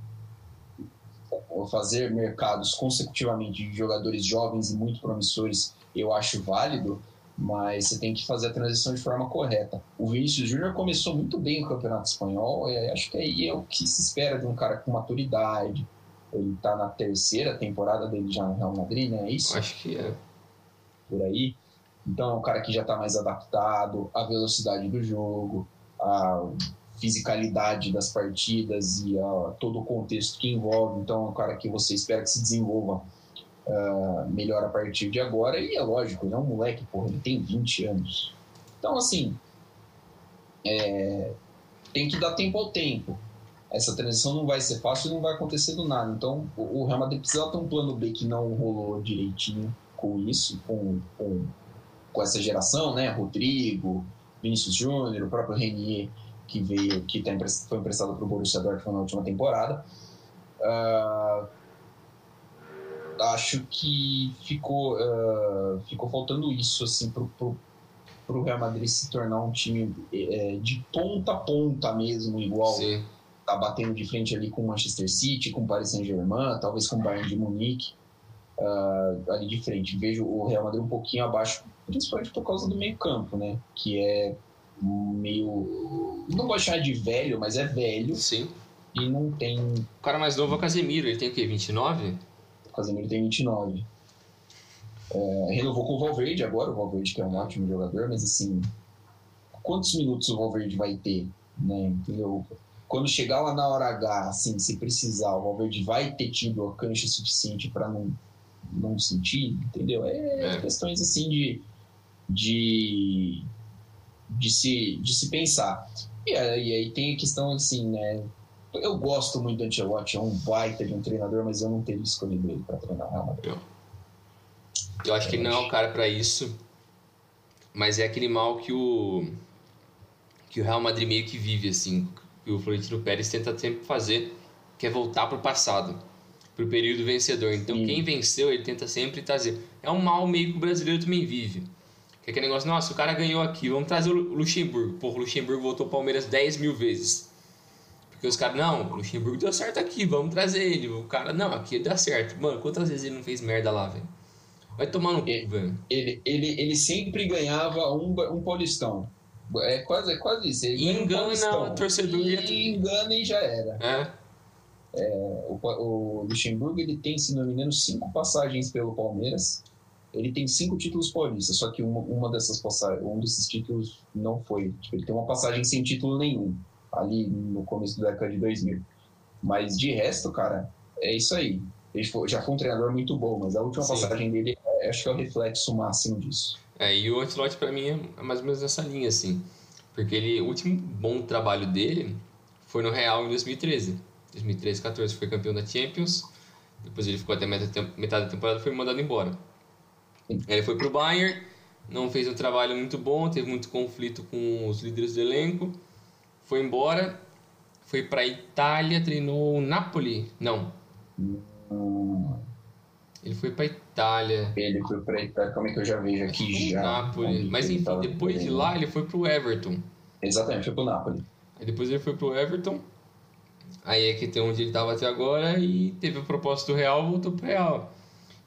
B: um, um fazer mercados consecutivamente de jogadores jovens e muito promissores, eu acho válido, mas você tem que fazer a transição de forma correta. O Vinícius Júnior começou muito bem o Campeonato Espanhol, e acho que aí é o que se espera de um cara com maturidade, ele tá na terceira temporada dele já no Real Madrid, né? É isso?
C: Acho que é.
B: Por aí. Então é um cara que já está mais adaptado à velocidade do jogo, à fisicalidade das partidas e a todo o contexto que envolve. Então é um cara que você espera que se desenvolva uh, melhor a partir de agora. E é lógico, ele é um moleque, porra, ele tem 20 anos. Então, assim, é, tem que dar tempo ao tempo. Essa transição não vai ser fácil e não vai acontecer do nada. Então, o Real Madrid precisa ter um plano B que não rolou direitinho com isso, com, com, com essa geração, né? Rodrigo, Vinícius Júnior, o próprio Renier, que veio, que tá emprestado, foi emprestado para o Borussia Dortmund na última temporada. Uh, acho que ficou, uh, ficou faltando isso assim, para o Real Madrid se tornar um time é, de ponta a ponta mesmo, igual Sim. Tá batendo de frente ali com o Manchester City, com o Paris Saint-Germain, talvez com o Bayern de Munique. Uh, ali de frente. Vejo o Real Madrid um pouquinho abaixo, principalmente por causa do meio campo, né? Que é meio... Não de chamar de velho, mas é velho.
C: Sim.
B: E não tem... O
C: cara mais novo é o Casemiro, ele tem o quê, 29?
B: Casemiro tem 29. É, renovou com o Valverde agora, o Valverde que é um ótimo jogador, mas assim, quantos minutos o Valverde vai ter, né? Entendeu? Quando chegar lá na hora H, assim, se precisar, o Valverde vai ter tido a cancha suficiente para não, não sentir, entendeu? É, é, questões assim de, de, de, se, de se pensar. E aí, tem a questão assim, né? Eu gosto muito do Ancelotti, é um baita de um treinador, mas eu não teria escolhido ele para treinar o Real Madrid. Eu,
C: eu acho que ele não é o cara para isso, mas é aquele mal que o que o Real Madrid meio que vive assim, que o Florentino Pérez tenta sempre fazer, que é voltar para o passado, para o período vencedor. Então Sim. quem venceu ele tenta sempre trazer. É um mal meio que o brasileiro também vive. Que é aquele negócio, nossa, o cara ganhou aqui, vamos trazer o Luxemburgo. Pô, o Luxemburgo voltou o Palmeiras 10 mil vezes. Porque os caras, não, o Luxemburgo deu certo aqui, vamos trazer ele. O cara, não, aqui deu certo. Mano, quantas vezes ele não fez merda lá, velho? Vai tomar no cu, velho.
B: Ele, ele, ele sempre ganhava um, um Paulistão. É quase, é quase isso. Ele
C: engana o torcedor.
B: E engana e já era.
C: É.
B: É, o, o Luxemburgo ele tem, se não me engano, cinco passagens pelo Palmeiras. Ele tem cinco títulos paulistas, só que uma, uma dessas passagens, um desses títulos não foi. Tipo, ele tem uma passagem sem título nenhum ali no começo da década de 2000. Mas de resto, cara, é isso aí. Ele foi, já foi um treinador muito bom, mas a última Sim. passagem dele é, acho que é o reflexo máximo disso.
C: É, e o Ancelotti para mim é mais ou menos nessa linha, assim. Porque ele, o último bom trabalho dele foi no Real em 2013. 2013, 14 foi campeão da Champions. Depois ele ficou até metade da temporada e foi mandado embora. Ele foi pro Bayern, não fez um trabalho muito bom, teve muito conflito com os líderes do elenco foi embora, foi para Itália, treinou o Napoli. Não. Ele foi para Itália.
B: Ele foi para Itália, como é que eu já vejo aqui já?
C: Napoli. Mas enfim, depois de lá ele foi pro Everton.
B: Exatamente, foi pro Napoli.
C: Aí depois ele foi pro Everton. Aí é que tem onde ele estava até agora e teve a proposta do Real, voltou pro Real.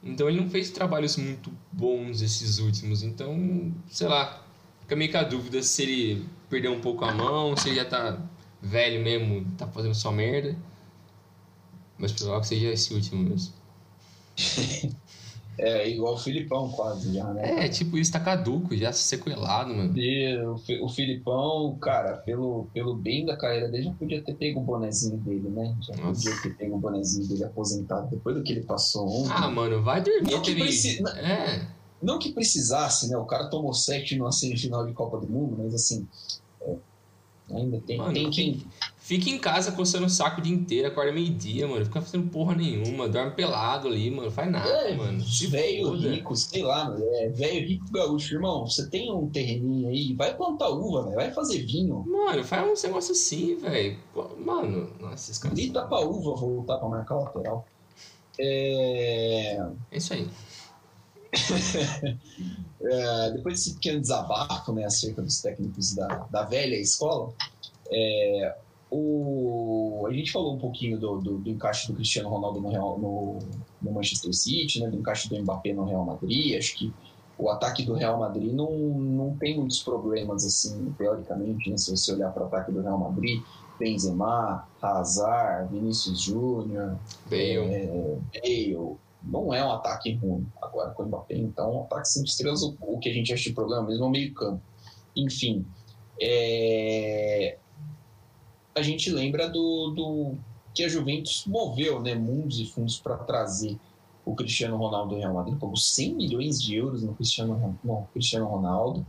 C: Então ele não fez trabalhos muito bons esses últimos. Então, sei lá, fica meio com a dúvida se ele perdeu um pouco a mão, se ele já tá velho mesmo, tá fazendo só merda. Mas provável que seja esse último mesmo.
B: É, igual o Filipão quase já, né?
C: É, tipo, isso tá caduco, já sequelado, mano.
B: E o Filipão, cara, pelo, pelo bem da carreira dele, já podia ter pego o bonezinho dele, né? Já Nossa. podia ter pego o bonezinho dele aposentado depois do que ele passou ontem.
C: Ah, mano, vai dormir. Não, teve... preci... é.
B: não que precisasse, né? O cara tomou sete numa semifinal de Copa do Mundo, mas assim, Ainda tem, mano, tem quem.
C: Fica em casa coçando o saco o dia inteiro, acorda meio-dia, mano. Fica fazendo porra nenhuma, dorme pelado ali, mano. Faz nada, é, mano.
B: Velho rico, sei lá, é velho rico gaúcho, irmão. Você tem um terreninho aí, vai plantar uva, velho. Vai fazer vinho.
C: Mano, faz uns negócios assim, velho. Mano, nossa, esses caras.
B: Grita pra uva voltar pra marcar lateral. É.
C: É isso aí.
B: é, depois desse pequeno desabafo né, acerca dos técnicos da, da velha escola, é, o, a gente falou um pouquinho do, do, do encaixe do Cristiano Ronaldo no, Real, no, no, Manchester City, né, do encaixe do Mbappé no Real Madrid. Acho que o ataque do Real Madrid não, não tem muitos problemas, assim, teoricamente, né, se você olhar para o ataque do Real Madrid. Benzema, Hazard, Vinícius Júnior,
C: Bale.
B: É, Bale não é um ataque ruim. Agora, com o Mbappé, então, um ataque cinco estrelas, o, o que a gente acha de problema mesmo é o meio-campo. Enfim, é... a gente lembra do, do, que a Juventus moveu né, mundos e fundos para trazer o Cristiano Ronaldo do Real Madrid, pagou 100 milhões de euros no Cristiano, no Cristiano Ronaldo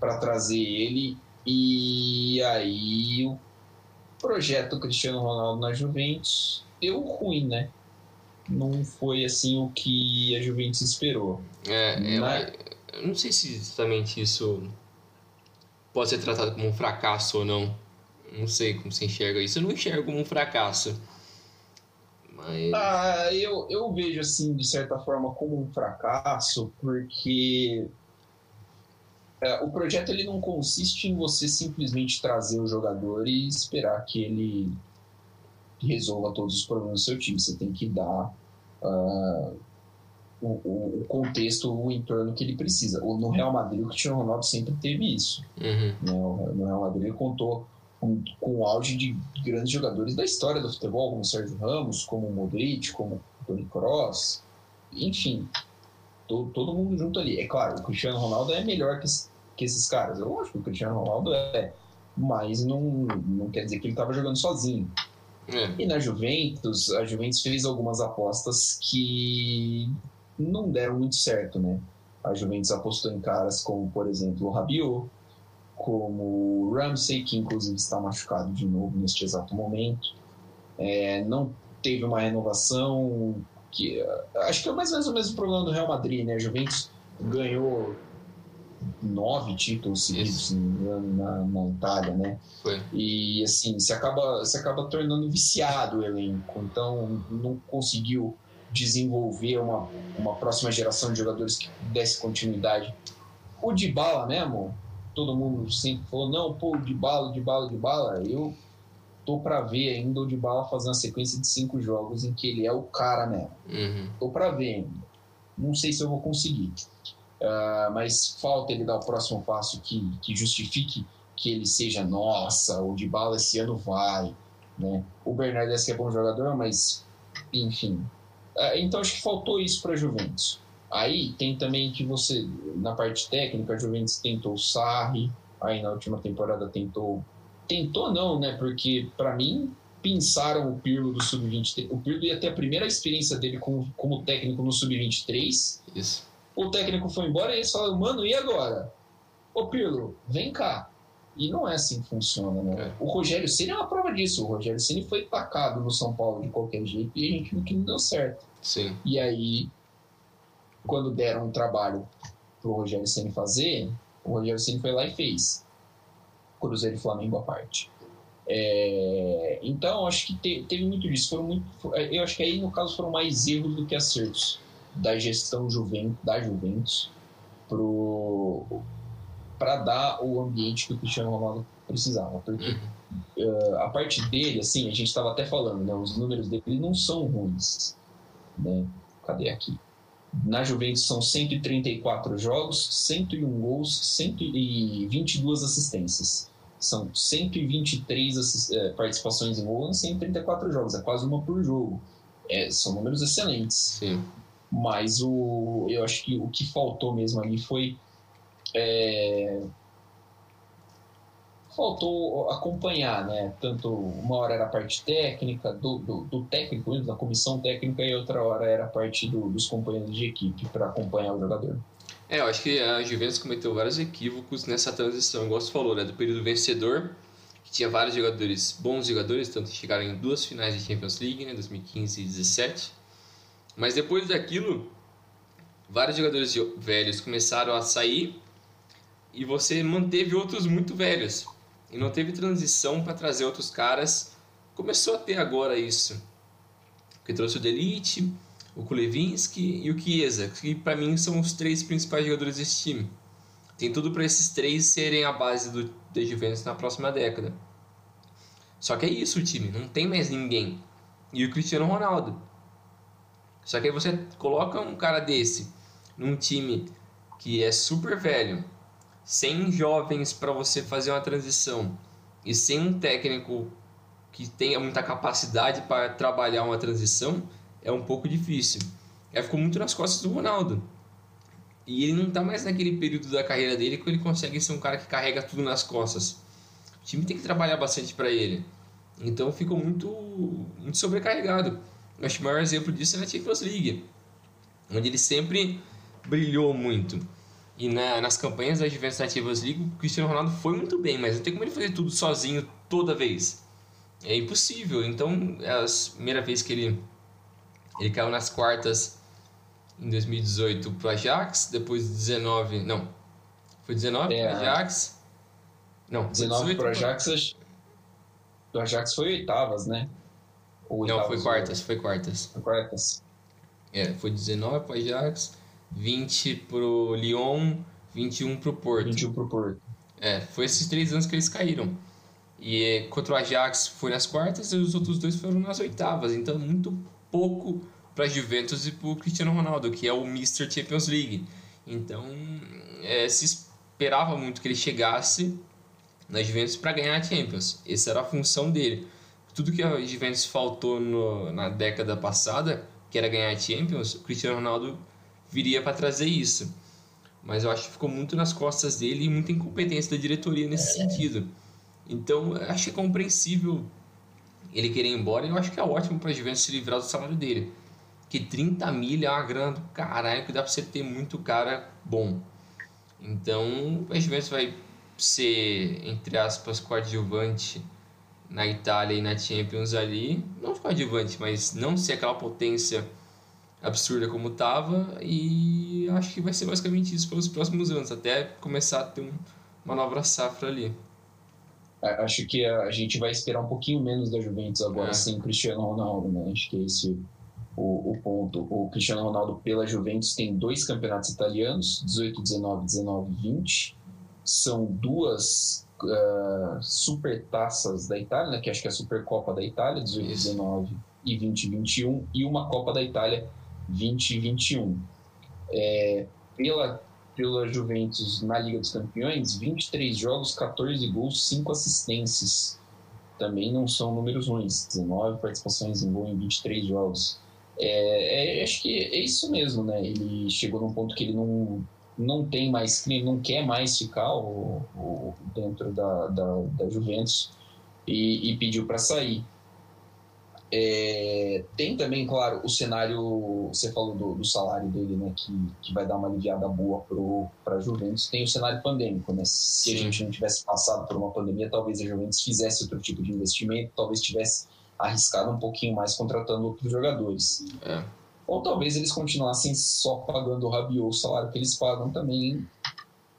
B: para trazer ele. E aí Projeto Cristiano Ronaldo na Juventus deu ruim, né? Não foi assim o que a Juventus esperou.
C: É, eu, eu não sei se exatamente isso pode ser tratado como um fracasso ou não. Não sei como você enxerga isso. Eu não enxergo como um fracasso. Mas...
B: Ah, eu, eu vejo assim, de certa forma, como um fracasso, porque é, o projeto ele não consiste em você simplesmente trazer o jogador e esperar que ele resolva todos os problemas do seu time. Você tem que dar uh, o, o, contexto, o entorno que ele precisa. No Real Madrid, o Cristiano Ronaldo sempre teve isso.
C: Uhum.
B: Né? No Real Madrid, ele contou com, com o auge de grandes jogadores da história do futebol, como Sérgio Ramos, como Modric, como Toni Kroos, enfim, todo, todo mundo junto ali. É claro, o Cristiano Ronaldo é melhor que, que esses caras. Eu acho que o Cristiano Ronaldo é, mas não, não quer dizer que ele estava jogando sozinho.
C: É.
B: E na Juventus, a Juventus fez algumas apostas que não deram muito certo, né? A Juventus apostou em caras como, por exemplo, o Rabiot, como o Ramsey, que inclusive está machucado de novo neste exato momento. É, não teve uma renovação que acho que é mais ou menos o mesmo problema do Real Madrid, né? A Juventus ganhou nove títulos seguidos na, na Itália, né?
C: Foi.
B: E assim, se acaba, se acaba tornando viciado o elenco, então não conseguiu desenvolver uma, uma próxima geração de jogadores que desse continuidade. O Dybala mesmo, todo mundo sempre falou, não, pô, de bala, de bala, de bala. Eu tô para ver ainda o de bala fazer uma sequência de cinco jogos em que ele é o cara mesmo.
C: Uhum.
B: Tô para ver ainda. Não sei se eu vou conseguir. Uh, mas falta ele dar o próximo passo que, que justifique que ele seja, nossa, o de bala esse ano vai. Né? O Bernardes é bom jogador, mas enfim. Uh, então acho que faltou isso para Juventus. Aí tem também que você, na parte técnica, a Juventus tentou o Sarri, aí na última temporada tentou. Tentou não, né? Porque para mim pensaram o Pirlo do Sub-23. O Pirlo ia ter a primeira experiência dele como, como técnico no Sub-23.
C: Isso.
B: O técnico foi embora e eles falaram, mano, e agora? Ô Pirlo, vem cá. E não é assim que funciona, né?
C: É.
B: O Rogério Ceni é uma prova disso. O Rogério Ceni foi tacado no São Paulo de qualquer jeito e a gente viu que não deu certo.
C: Sim.
B: E aí quando deram um trabalho pro Rogério Ceni fazer, o Rogério Ceni foi lá e fez. Cruzeiro e Flamengo à parte. É, então, acho que te, teve muito disso. Foram muito, eu acho que aí, no caso, foram mais erros do que acertos da gestão Juventus, da Juventus para dar o ambiente que o Cristiano Ronaldo precisava. Porque uh, a parte dele, assim, a gente estava até falando, né, os números dele não são ruins. Né? Cadê aqui? Na Juventus são 134 jogos, 101 gols, 122 assistências. São 123 assist é, participações em gol em 134 jogos, é quase uma por jogo. É, são números excelentes.
C: Sim.
B: Mas o, eu acho que o que faltou mesmo ali foi é, faltou acompanhar, né? Tanto uma hora era a parte técnica, do, do, do técnico, da comissão técnica, e outra hora era a parte do, dos companheiros de equipe para acompanhar o jogador.
C: É, eu acho que a Juventus cometeu vários equívocos nessa transição, igual você falou, né? Do período vencedor, que tinha vários jogadores, bons jogadores, tanto que chegaram em duas finais de Champions League, né? 2015 e 2017. Mas depois daquilo, vários jogadores velhos começaram a sair e você manteve outros muito velhos e não teve transição para trazer outros caras. Começou a ter agora isso. Que trouxe o Delite, o Kulevinski e o Chiesa, que para mim são os três principais jogadores desse time. Tem tudo para esses três serem a base do The Juventus na próxima década. Só que é isso o time, não tem mais ninguém. E o Cristiano Ronaldo. Só que aí você coloca um cara desse num time que é super velho, sem jovens para você fazer uma transição e sem um técnico que tenha muita capacidade para trabalhar uma transição, é um pouco difícil. Aí ficou muito nas costas do Ronaldo. E ele não está mais naquele período da carreira dele que ele consegue ser um cara que carrega tudo nas costas. O time tem que trabalhar bastante para ele. Então ficou muito, muito sobrecarregado. Acho que o maior exemplo disso é na Champions League, onde ele sempre brilhou muito. E na, nas campanhas da Juventus na Champions League, o Cristiano Ronaldo foi muito bem, mas não tem como ele fazer tudo sozinho toda vez. é impossível. Então, é a primeira vez que ele, ele caiu nas quartas em 2018 pro Ajax, depois 19, não, foi 19 é, pro Ajax,
B: não, 19 pro Ajax, o Ajax foi oitavas, né?
C: Ou não, foi quartas, foi quartas.
B: Foi quartas.
C: É, foi 19 pro Ajax, 20 pro Lyon, 21 pro Porto.
B: 21 pro Porto.
C: É, foi esses três anos que eles caíram. E é, contra o Ajax foi nas quartas e os outros dois foram nas oitavas. Então, muito pouco para Juventus e para o Cristiano Ronaldo, que é o Mr. Champions League. Então, é, se esperava muito que ele chegasse na Juventus para ganhar a Champions. Essa era a função dele. Tudo que a Juventus faltou no, na década passada, que era ganhar a Champions, o Cristiano Ronaldo viria para trazer isso. Mas eu acho que ficou muito nas costas dele e muita incompetência da diretoria nesse sentido. Então, acho que é compreensível ele querer ir embora. E eu acho que é ótimo para a Juventus se livrar do salário dele. Que 30 mil é uma grana do caralho que dá para você ter muito cara bom. Então, a Juventus vai ser, entre aspas, coadjuvante na Itália e na Champions ali. Não coadjuvante, mas não ser aquela potência absurda como estava. E acho que vai ser basicamente isso pelos próximos anos, até começar a ter um, uma nova safra ali.
B: Acho que a, gente vai esperar um pouquinho menos da Juventus agora é. sem o Cristiano Ronaldo, né? Acho que é esse o, o ponto. O Cristiano Ronaldo pela Juventus tem dois campeonatos italianos, 18, 19, 19, 20. São duas uh, super taças da Itália, né? Que acho que é a Supercopa da Itália, 18, Isso. 19 e 20, 21. E uma Copa da Itália, 20 e 21. É, pela pela Juventus na Liga dos Campeões, 23 jogos, 14 gols, 5 assistências. Também não são números ruins, 19 participações em gol em 23 jogos. É, é, acho que é isso mesmo, né? Ele chegou num ponto que ele não, não tem mais, ele não quer mais ficar o, o dentro da, da, da Juventus e, e pediu para sair. É, tem também, claro, o cenário, você falou do, do, salário dele, né, que, que vai dar uma aliviada boa para a Juventus. Tem o cenário pandêmico, né? Se Sim. a gente não tivesse passado por uma pandemia, talvez a Juventus fizesse outro tipo de investimento, talvez tivesse arriscado um pouquinho mais contratando outros jogadores. É. Ou talvez eles continuassem só pagando o Rabiot, o salário que eles pagam também,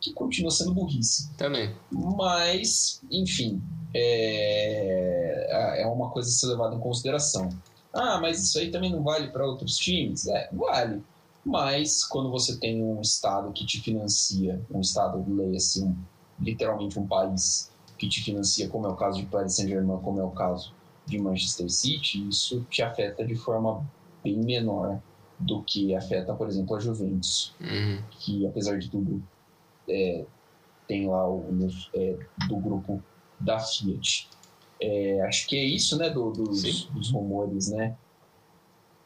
B: que continua sendo burrice.
C: Também.
B: Mas, enfim, é, é uma coisa a ser levada em consideração. Ah, mas isso aí também não vale para outros times? É, vale. Mas quando você tem um Estado que te financia, um Estado, leia-se, um, literalmente um país que te financia, como é o caso de Paris Saint-Germain, como é o caso de Manchester City, isso te afeta de forma bem menor do que afeta, por exemplo, a Juventus,
C: uhum.
B: que apesar de tudo é, tem lá o é, do grupo da Fiat. É, acho que é isso, né, do, dos, dos, rumores, né?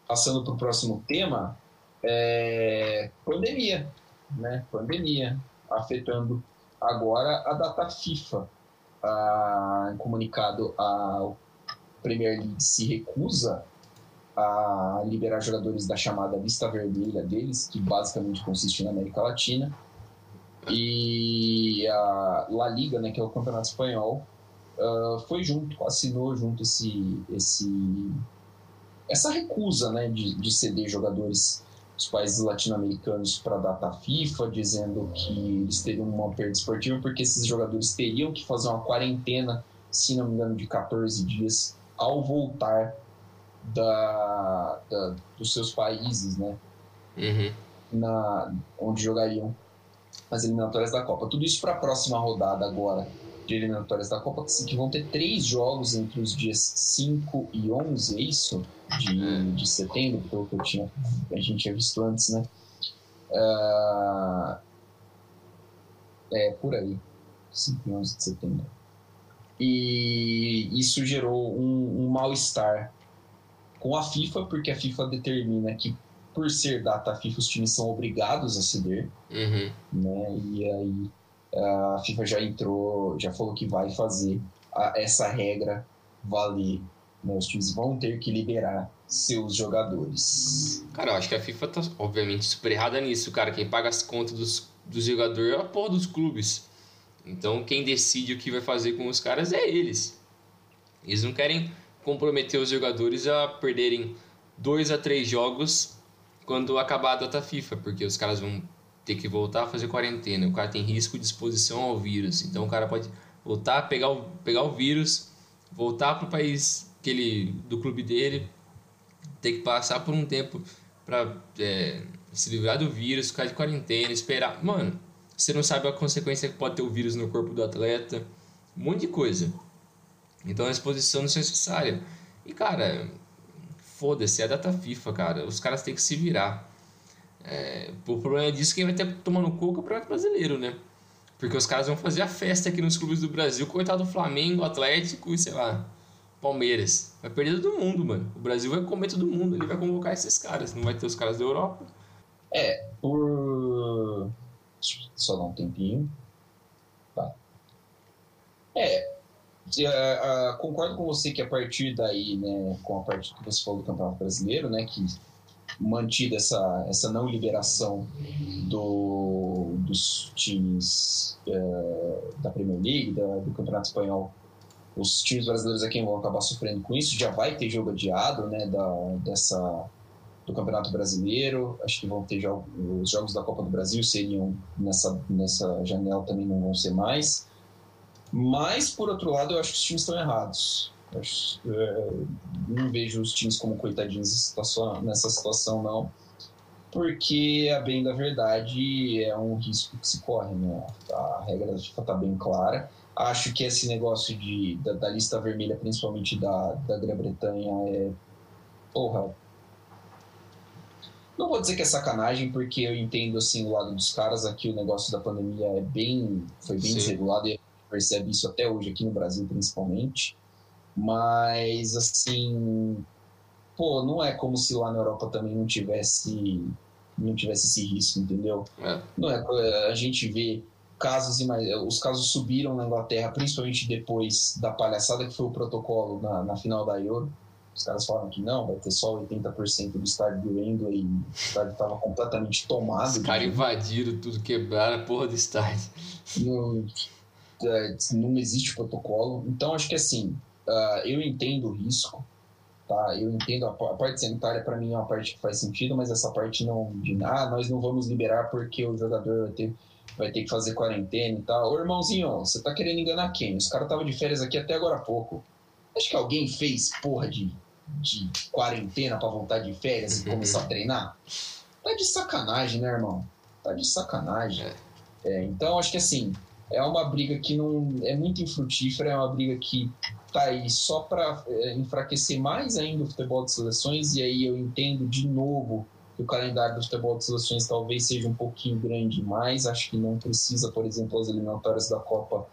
B: Passando para o próximo tema, é, pandemia, né? Pandemia afetando agora a data FIFA. Ah, em comunicado, a Premier League se recusa a liberar jogadores da chamada lista vermelha deles, que basicamente consiste na América Latina e a La Liga, né, que é o campeonato espanhol, uh, foi junto, assinou junto esse, esse, essa recusa né, de, de ceder jogadores dos países latino-americanos para a data FIFA, dizendo que eles teriam uma perda esportiva, porque esses jogadores teriam que fazer uma quarentena, se não me engano, de 14 dias ao voltar da, da dos seus países, né?
C: Uhum.
B: Na, onde jogariam as eliminatórias da Copa. Tudo isso para a próxima rodada agora de eliminatórias da Copa, que vão ter três jogos entre os dias 5 e 11, é isso? De, é. de setembro, pelo que eu tinha, a gente tinha visto antes, né? Uh, é, por aí. 5 e 11 de setembro. E isso gerou um, um mal-estar com a FIFA, porque a FIFA determina que por ser data FIFA, os times são obrigados a ceder,
C: uhum.
B: né? E aí a FIFA já entrou, já falou que vai fazer a, essa regra valer. Né? Os times vão ter que liberar seus jogadores.
C: Cara, eu acho que a FIFA tá, obviamente, super errada nisso, cara. Quem paga as contas dos, dos jogadores é a porra dos clubes. Então, quem decide o que vai fazer com os caras é eles. Eles não querem comprometer os jogadores a perderem dois a três jogos quando acabar a data FIFA, porque os caras vão ter que voltar a fazer quarentena. O cara tem risco de exposição ao vírus, então o cara pode voltar, pegar o, pegar o vírus, voltar para o país que ele, do clube dele, ter que passar por um tempo para é, se livrar do vírus, ficar de quarentena, esperar. Mano, você não sabe a consequência que pode ter o vírus no corpo do atleta, um monte de coisa. Então a exposição não é necessária. E cara, foda-se, é a data FIFA, cara. Os caras têm que se virar. É, o problema disso é quem vai tomar no cu é o Campeonato Brasileiro, né? Porque os caras vão fazer a festa aqui nos clubes do Brasil, coitado do Flamengo, Atlético e sei lá, Palmeiras. Vai perder todo mundo, mano. O Brasil vai comer todo mundo, ele vai convocar esses caras, não vai ter os caras da Europa.
B: É, por. Só dar um tempinho. Tá. É, uh, concordo com você que a partir daí, né, com a parte que você falou do Campeonato Brasileiro, né, que mantida essa, essa não liberação do, dos times uh, da Premier League, da, do Campeonato Espanhol, os times brasileiros aqui vão acabar sofrendo com isso. Já vai ter jogo adiado né, da, dessa, do Campeonato Brasileiro. Acho que vão ter já, os jogos da Copa do Brasil seriam nessa, nessa janela também não vão ser mais. Mas, por outro lado, eu acho que os times estão errados. Acho, é, não vejo os times como coitadinhos nessa situação, nessa situação, não. Porque, a bem da verdade, é um risco que se corre. Né? A regra da FIFA está bem clara. Acho que esse negócio de, da, da lista vermelha, principalmente da, da Grã-Bretanha, é. Porra, não vou dizer que é sacanagem, porque eu entendo assim o lado dos caras. Aqui o negócio da pandemia é bem, foi bem Sim. desregulado e percebe isso até hoje aqui no Brasil, principalmente. Mas, assim, pô, não é como se lá na Europa também não tivesse não tivesse esse risco, entendeu? É. Não é, a gente vê casos os casos subiram na Inglaterra, principalmente depois da palhaçada que foi o protocolo na, na final da Euro. Os caras falaram que não, vai ter só 80% do estádio do Wembley e o estádio estava completamente tomado. Os
C: caras invadiram tudo, quebraram a porra do estádio.
B: É, não existe protocolo. Então, acho que assim, uh, eu entendo o risco, tá? Eu entendo a, parte sanitária, para mim, é uma parte que faz sentido, mas essa parte não, de ah, nós não vamos liberar porque o jogador vai ter, vai ter que fazer quarentena e tal. Ô, irmãozinho, você tá querendo enganar quem? Os caras estavam de férias aqui até agora há pouco. Acho que alguém fez porra de, de quarentena para voltar de férias e começar a treinar? Tá de sacanagem, né, irmão? Tá de sacanagem. É. É, então, acho que assim, é uma briga que não é muito infrutífera, é uma briga que tá aí só para é, enfraquecer mais ainda o futebol de seleções, e aí eu entendo de novo que o calendário do futebol de seleções talvez seja um pouquinho grande mais, acho que não precisa, por exemplo, as eliminatórias da Copa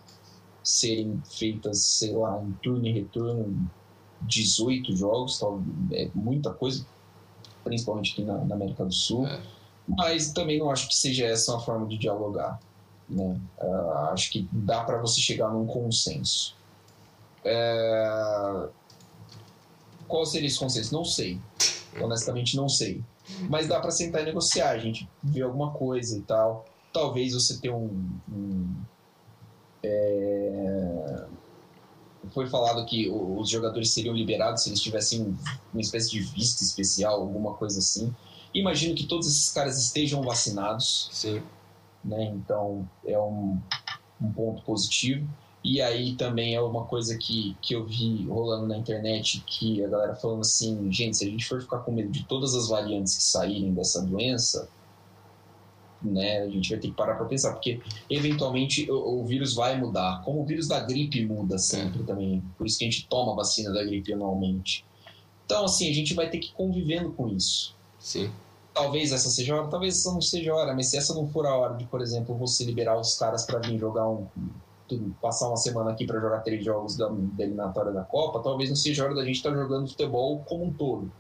B: serem feitas, sei lá, em turno e retorno, 18 jogos, é muita coisa, principalmente aqui na, na América do Sul, é. mas também não acho que seja essa uma forma de dialogar. Né? Uh, acho que dá para você chegar num consenso. É... Qual seria esse consenso? Não sei. Honestamente, não sei. Mas dá para sentar e negociar, a gente ver alguma coisa e tal. Talvez você tenha um. um é... Foi falado que os jogadores seriam liberados se eles tivessem uma espécie de vista especial, alguma coisa assim. Imagino que todos esses caras estejam vacinados.
C: Sim
B: né? Então é um, um ponto positivo. E aí também é uma coisa que, que eu vi rolando na internet, que a galera falando assim, gente, se a gente for ficar com medo de todas as variantes que saírem dessa doença, né, a gente vai ter que parar para pensar, porque eventualmente o, o, vírus vai mudar, como o vírus da gripe muda sempre também, por isso que a gente toma a vacina da gripe anualmente. Então, assim, a gente vai ter que ir convivendo com isso.
C: Sim
B: talvez essa seja a hora, talvez essa não seja a hora, mas se essa não for a hora de, por exemplo, você liberar os caras para vir jogar um. passar uma semana aqui para jogar três jogos da, da, eliminatória da Copa, talvez não seja a hora da gente estar tá jogando futebol como um todo.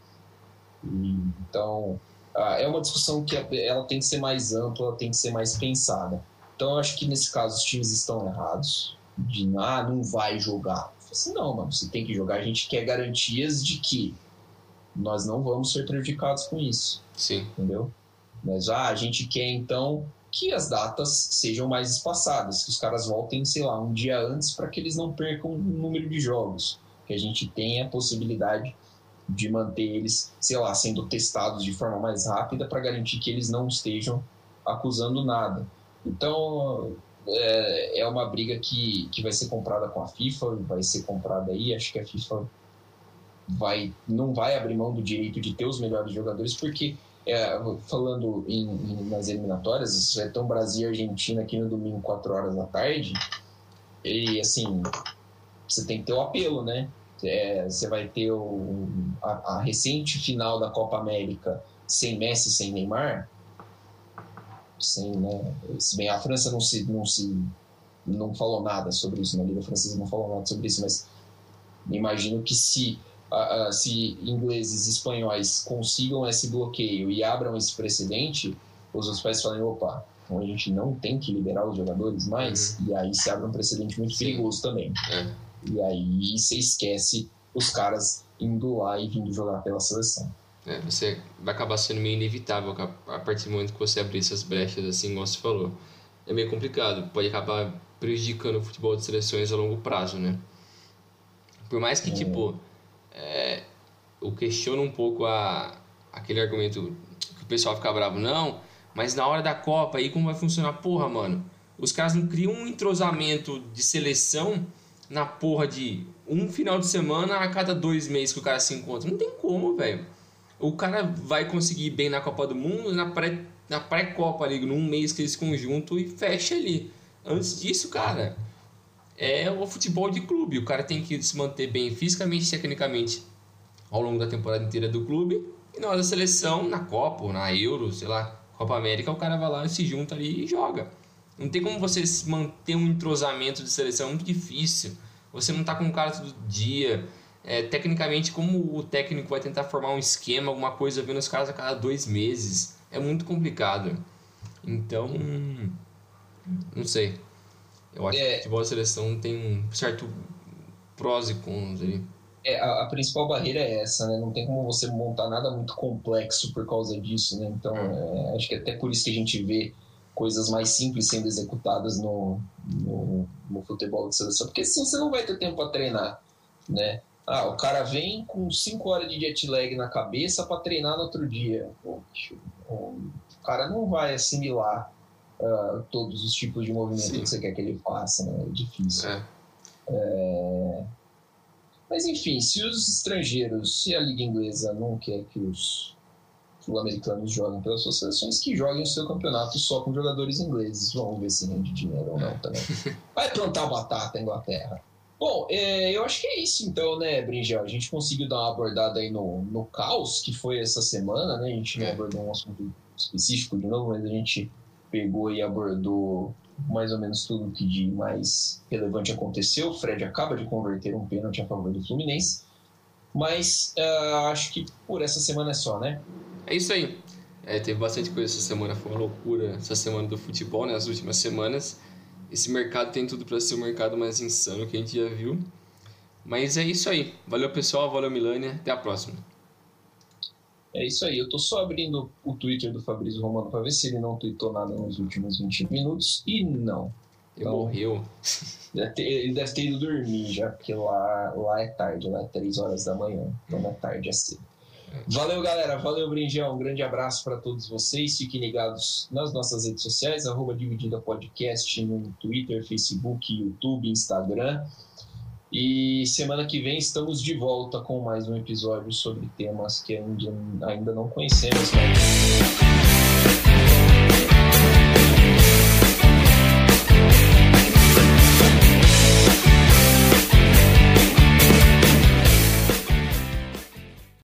B: Então, ah, é uma discussão que ela tem que ser mais ampla, tem que ser mais pensada. Então, eu acho que nesse caso os times estão errados, de ah, não vai jogar. Assim, não, mano, você tem que jogar. A gente quer garantias de que nós não vamos ser prejudicados com isso.
C: Sim.
B: Entendeu? Mas ah, a gente quer então que as datas sejam mais espaçadas, que os caras voltem, sei lá, um dia antes para que eles não percam o número de jogos. que a gente tenha a possibilidade de manter eles, sei lá, sendo testados de forma mais rápida para garantir que eles não estejam acusando nada. Então, é, é uma briga que, que vai ser comprada com a FIFA, vai ser comprada aí. Acho que a FIFA vai, não vai abrir mão do direito de ter os melhores jogadores, porque, é, falando em, em, nas eliminatórias, vai ter um Brasil e Argentina aqui no domingo, 4 horas da tarde, e assim, você tem que ter o apelo, né? É, você vai ter o, a, a recente final da Copa América sem Messi, sem Neymar, sem, né? Se bem a França não se, não se não falou nada sobre isso, na Liga Francesa não falou nada sobre isso, mas imagino que se, uh, uh, se ingleses e espanhóis consigam esse bloqueio e abram esse precedente, os outros países falem, opa, então a gente não tem que liberar os jogadores mais, uhum. e aí se abre um precedente muito Sim. perigoso também. É. E aí você esquece os caras indo lá e vindo jogar pela seleção.
C: É, você vai acabar sendo meio inevitável a partir do momento que você abrir essas brechas, assim, como você falou. É meio complicado, pode acabar prejudicando o futebol de seleções a longo prazo, né? Por mais que, é. tipo, é, eu questiono um pouco a, aquele argumento que o pessoal fica bravo, não, mas na hora da Copa, aí como vai funcionar? Porra, mano, os caras não criam um entrosamento de seleção na porra de um final de semana a cada dois meses que o cara se encontra. Não tem como, velho o cara vai conseguir bem na Copa do Mundo na pré na pré-copa ali, num mês que eles conjunto e fecha ali. Antes disso, cara, é o futebol de clube. O cara tem que se manter bem fisicamente e tecnicamente ao longo da temporada inteira do clube. E na hora da seleção, na Copa, ou na Euro, sei lá, Copa América, o cara vai lá, se junta ali e joga. Não tem como você manter um entrosamento de seleção, é muito difícil. Você não tá com o cara todo dia é, tecnicamente, como o técnico vai tentar formar um esquema, alguma coisa, vendo os caras a cada dois meses, é muito complicado. Então, não sei. Eu acho é, que o futebol de seleção tem um certo prós e cons ali.
B: É, a, a, principal barreira é essa, né? Não tem como você montar nada muito complexo por causa disso, né? Então, é, acho que é até por isso que a gente vê coisas mais simples sendo executadas no, no, no futebol de seleção, porque assim você não vai ter tempo para treinar, né? Ah, o cara vem com 5 horas de jet lag na cabeça para treinar no outro dia. O cara não vai assimilar uh, todos os tipos de movimento Sim. que você quer que ele faça, né? É difícil. É. É... Mas enfim, se os estrangeiros, se a Liga Inglesa não quer que os sul-americanos joguem pelas suas seleções, que joguem o seu campeonato só com jogadores ingleses. Vamos ver se rende dinheiro ou não também. Vai plantar batata a Inglaterra. Bom, é, eu acho que é isso então, né, Brinjel? A gente conseguiu dar uma abordada aí no, no caos que foi essa semana, né? A gente não é. abordou um assunto específico de novo, mas a gente pegou e abordou mais ou menos tudo que de mais relevante aconteceu. O Fred acaba de converter um pênalti a favor do Fluminense. Mas uh, acho que por essa semana é só, né?
C: É isso aí. É, teve bastante coisa essa semana, foi uma loucura essa semana do futebol, né? As últimas semanas. Esse mercado tem tudo para ser o mercado mais insano que a gente já viu. Mas é isso aí. Valeu, pessoal. Valeu, Milânia. Até a próxima.
B: É isso aí. Eu tô só abrindo o Twitter do Fabrício Romano para ver se ele não tweetou nada nos últimos 20 minutos. E não.
C: Ele então, morreu.
B: Deve ter, ele deve ter ido dormir já, porque lá, lá é tarde, lá é 3 horas da manhã. Então não é tarde, é cedo. Valeu, galera. Valeu, Brinjão. Um grande abraço para todos vocês. Fiquem ligados nas nossas redes sociais, arroba Dividida Podcast no Twitter, Facebook, YouTube, Instagram. E semana que vem estamos de volta com mais um episódio sobre temas que ainda, não conhecemos. Mas...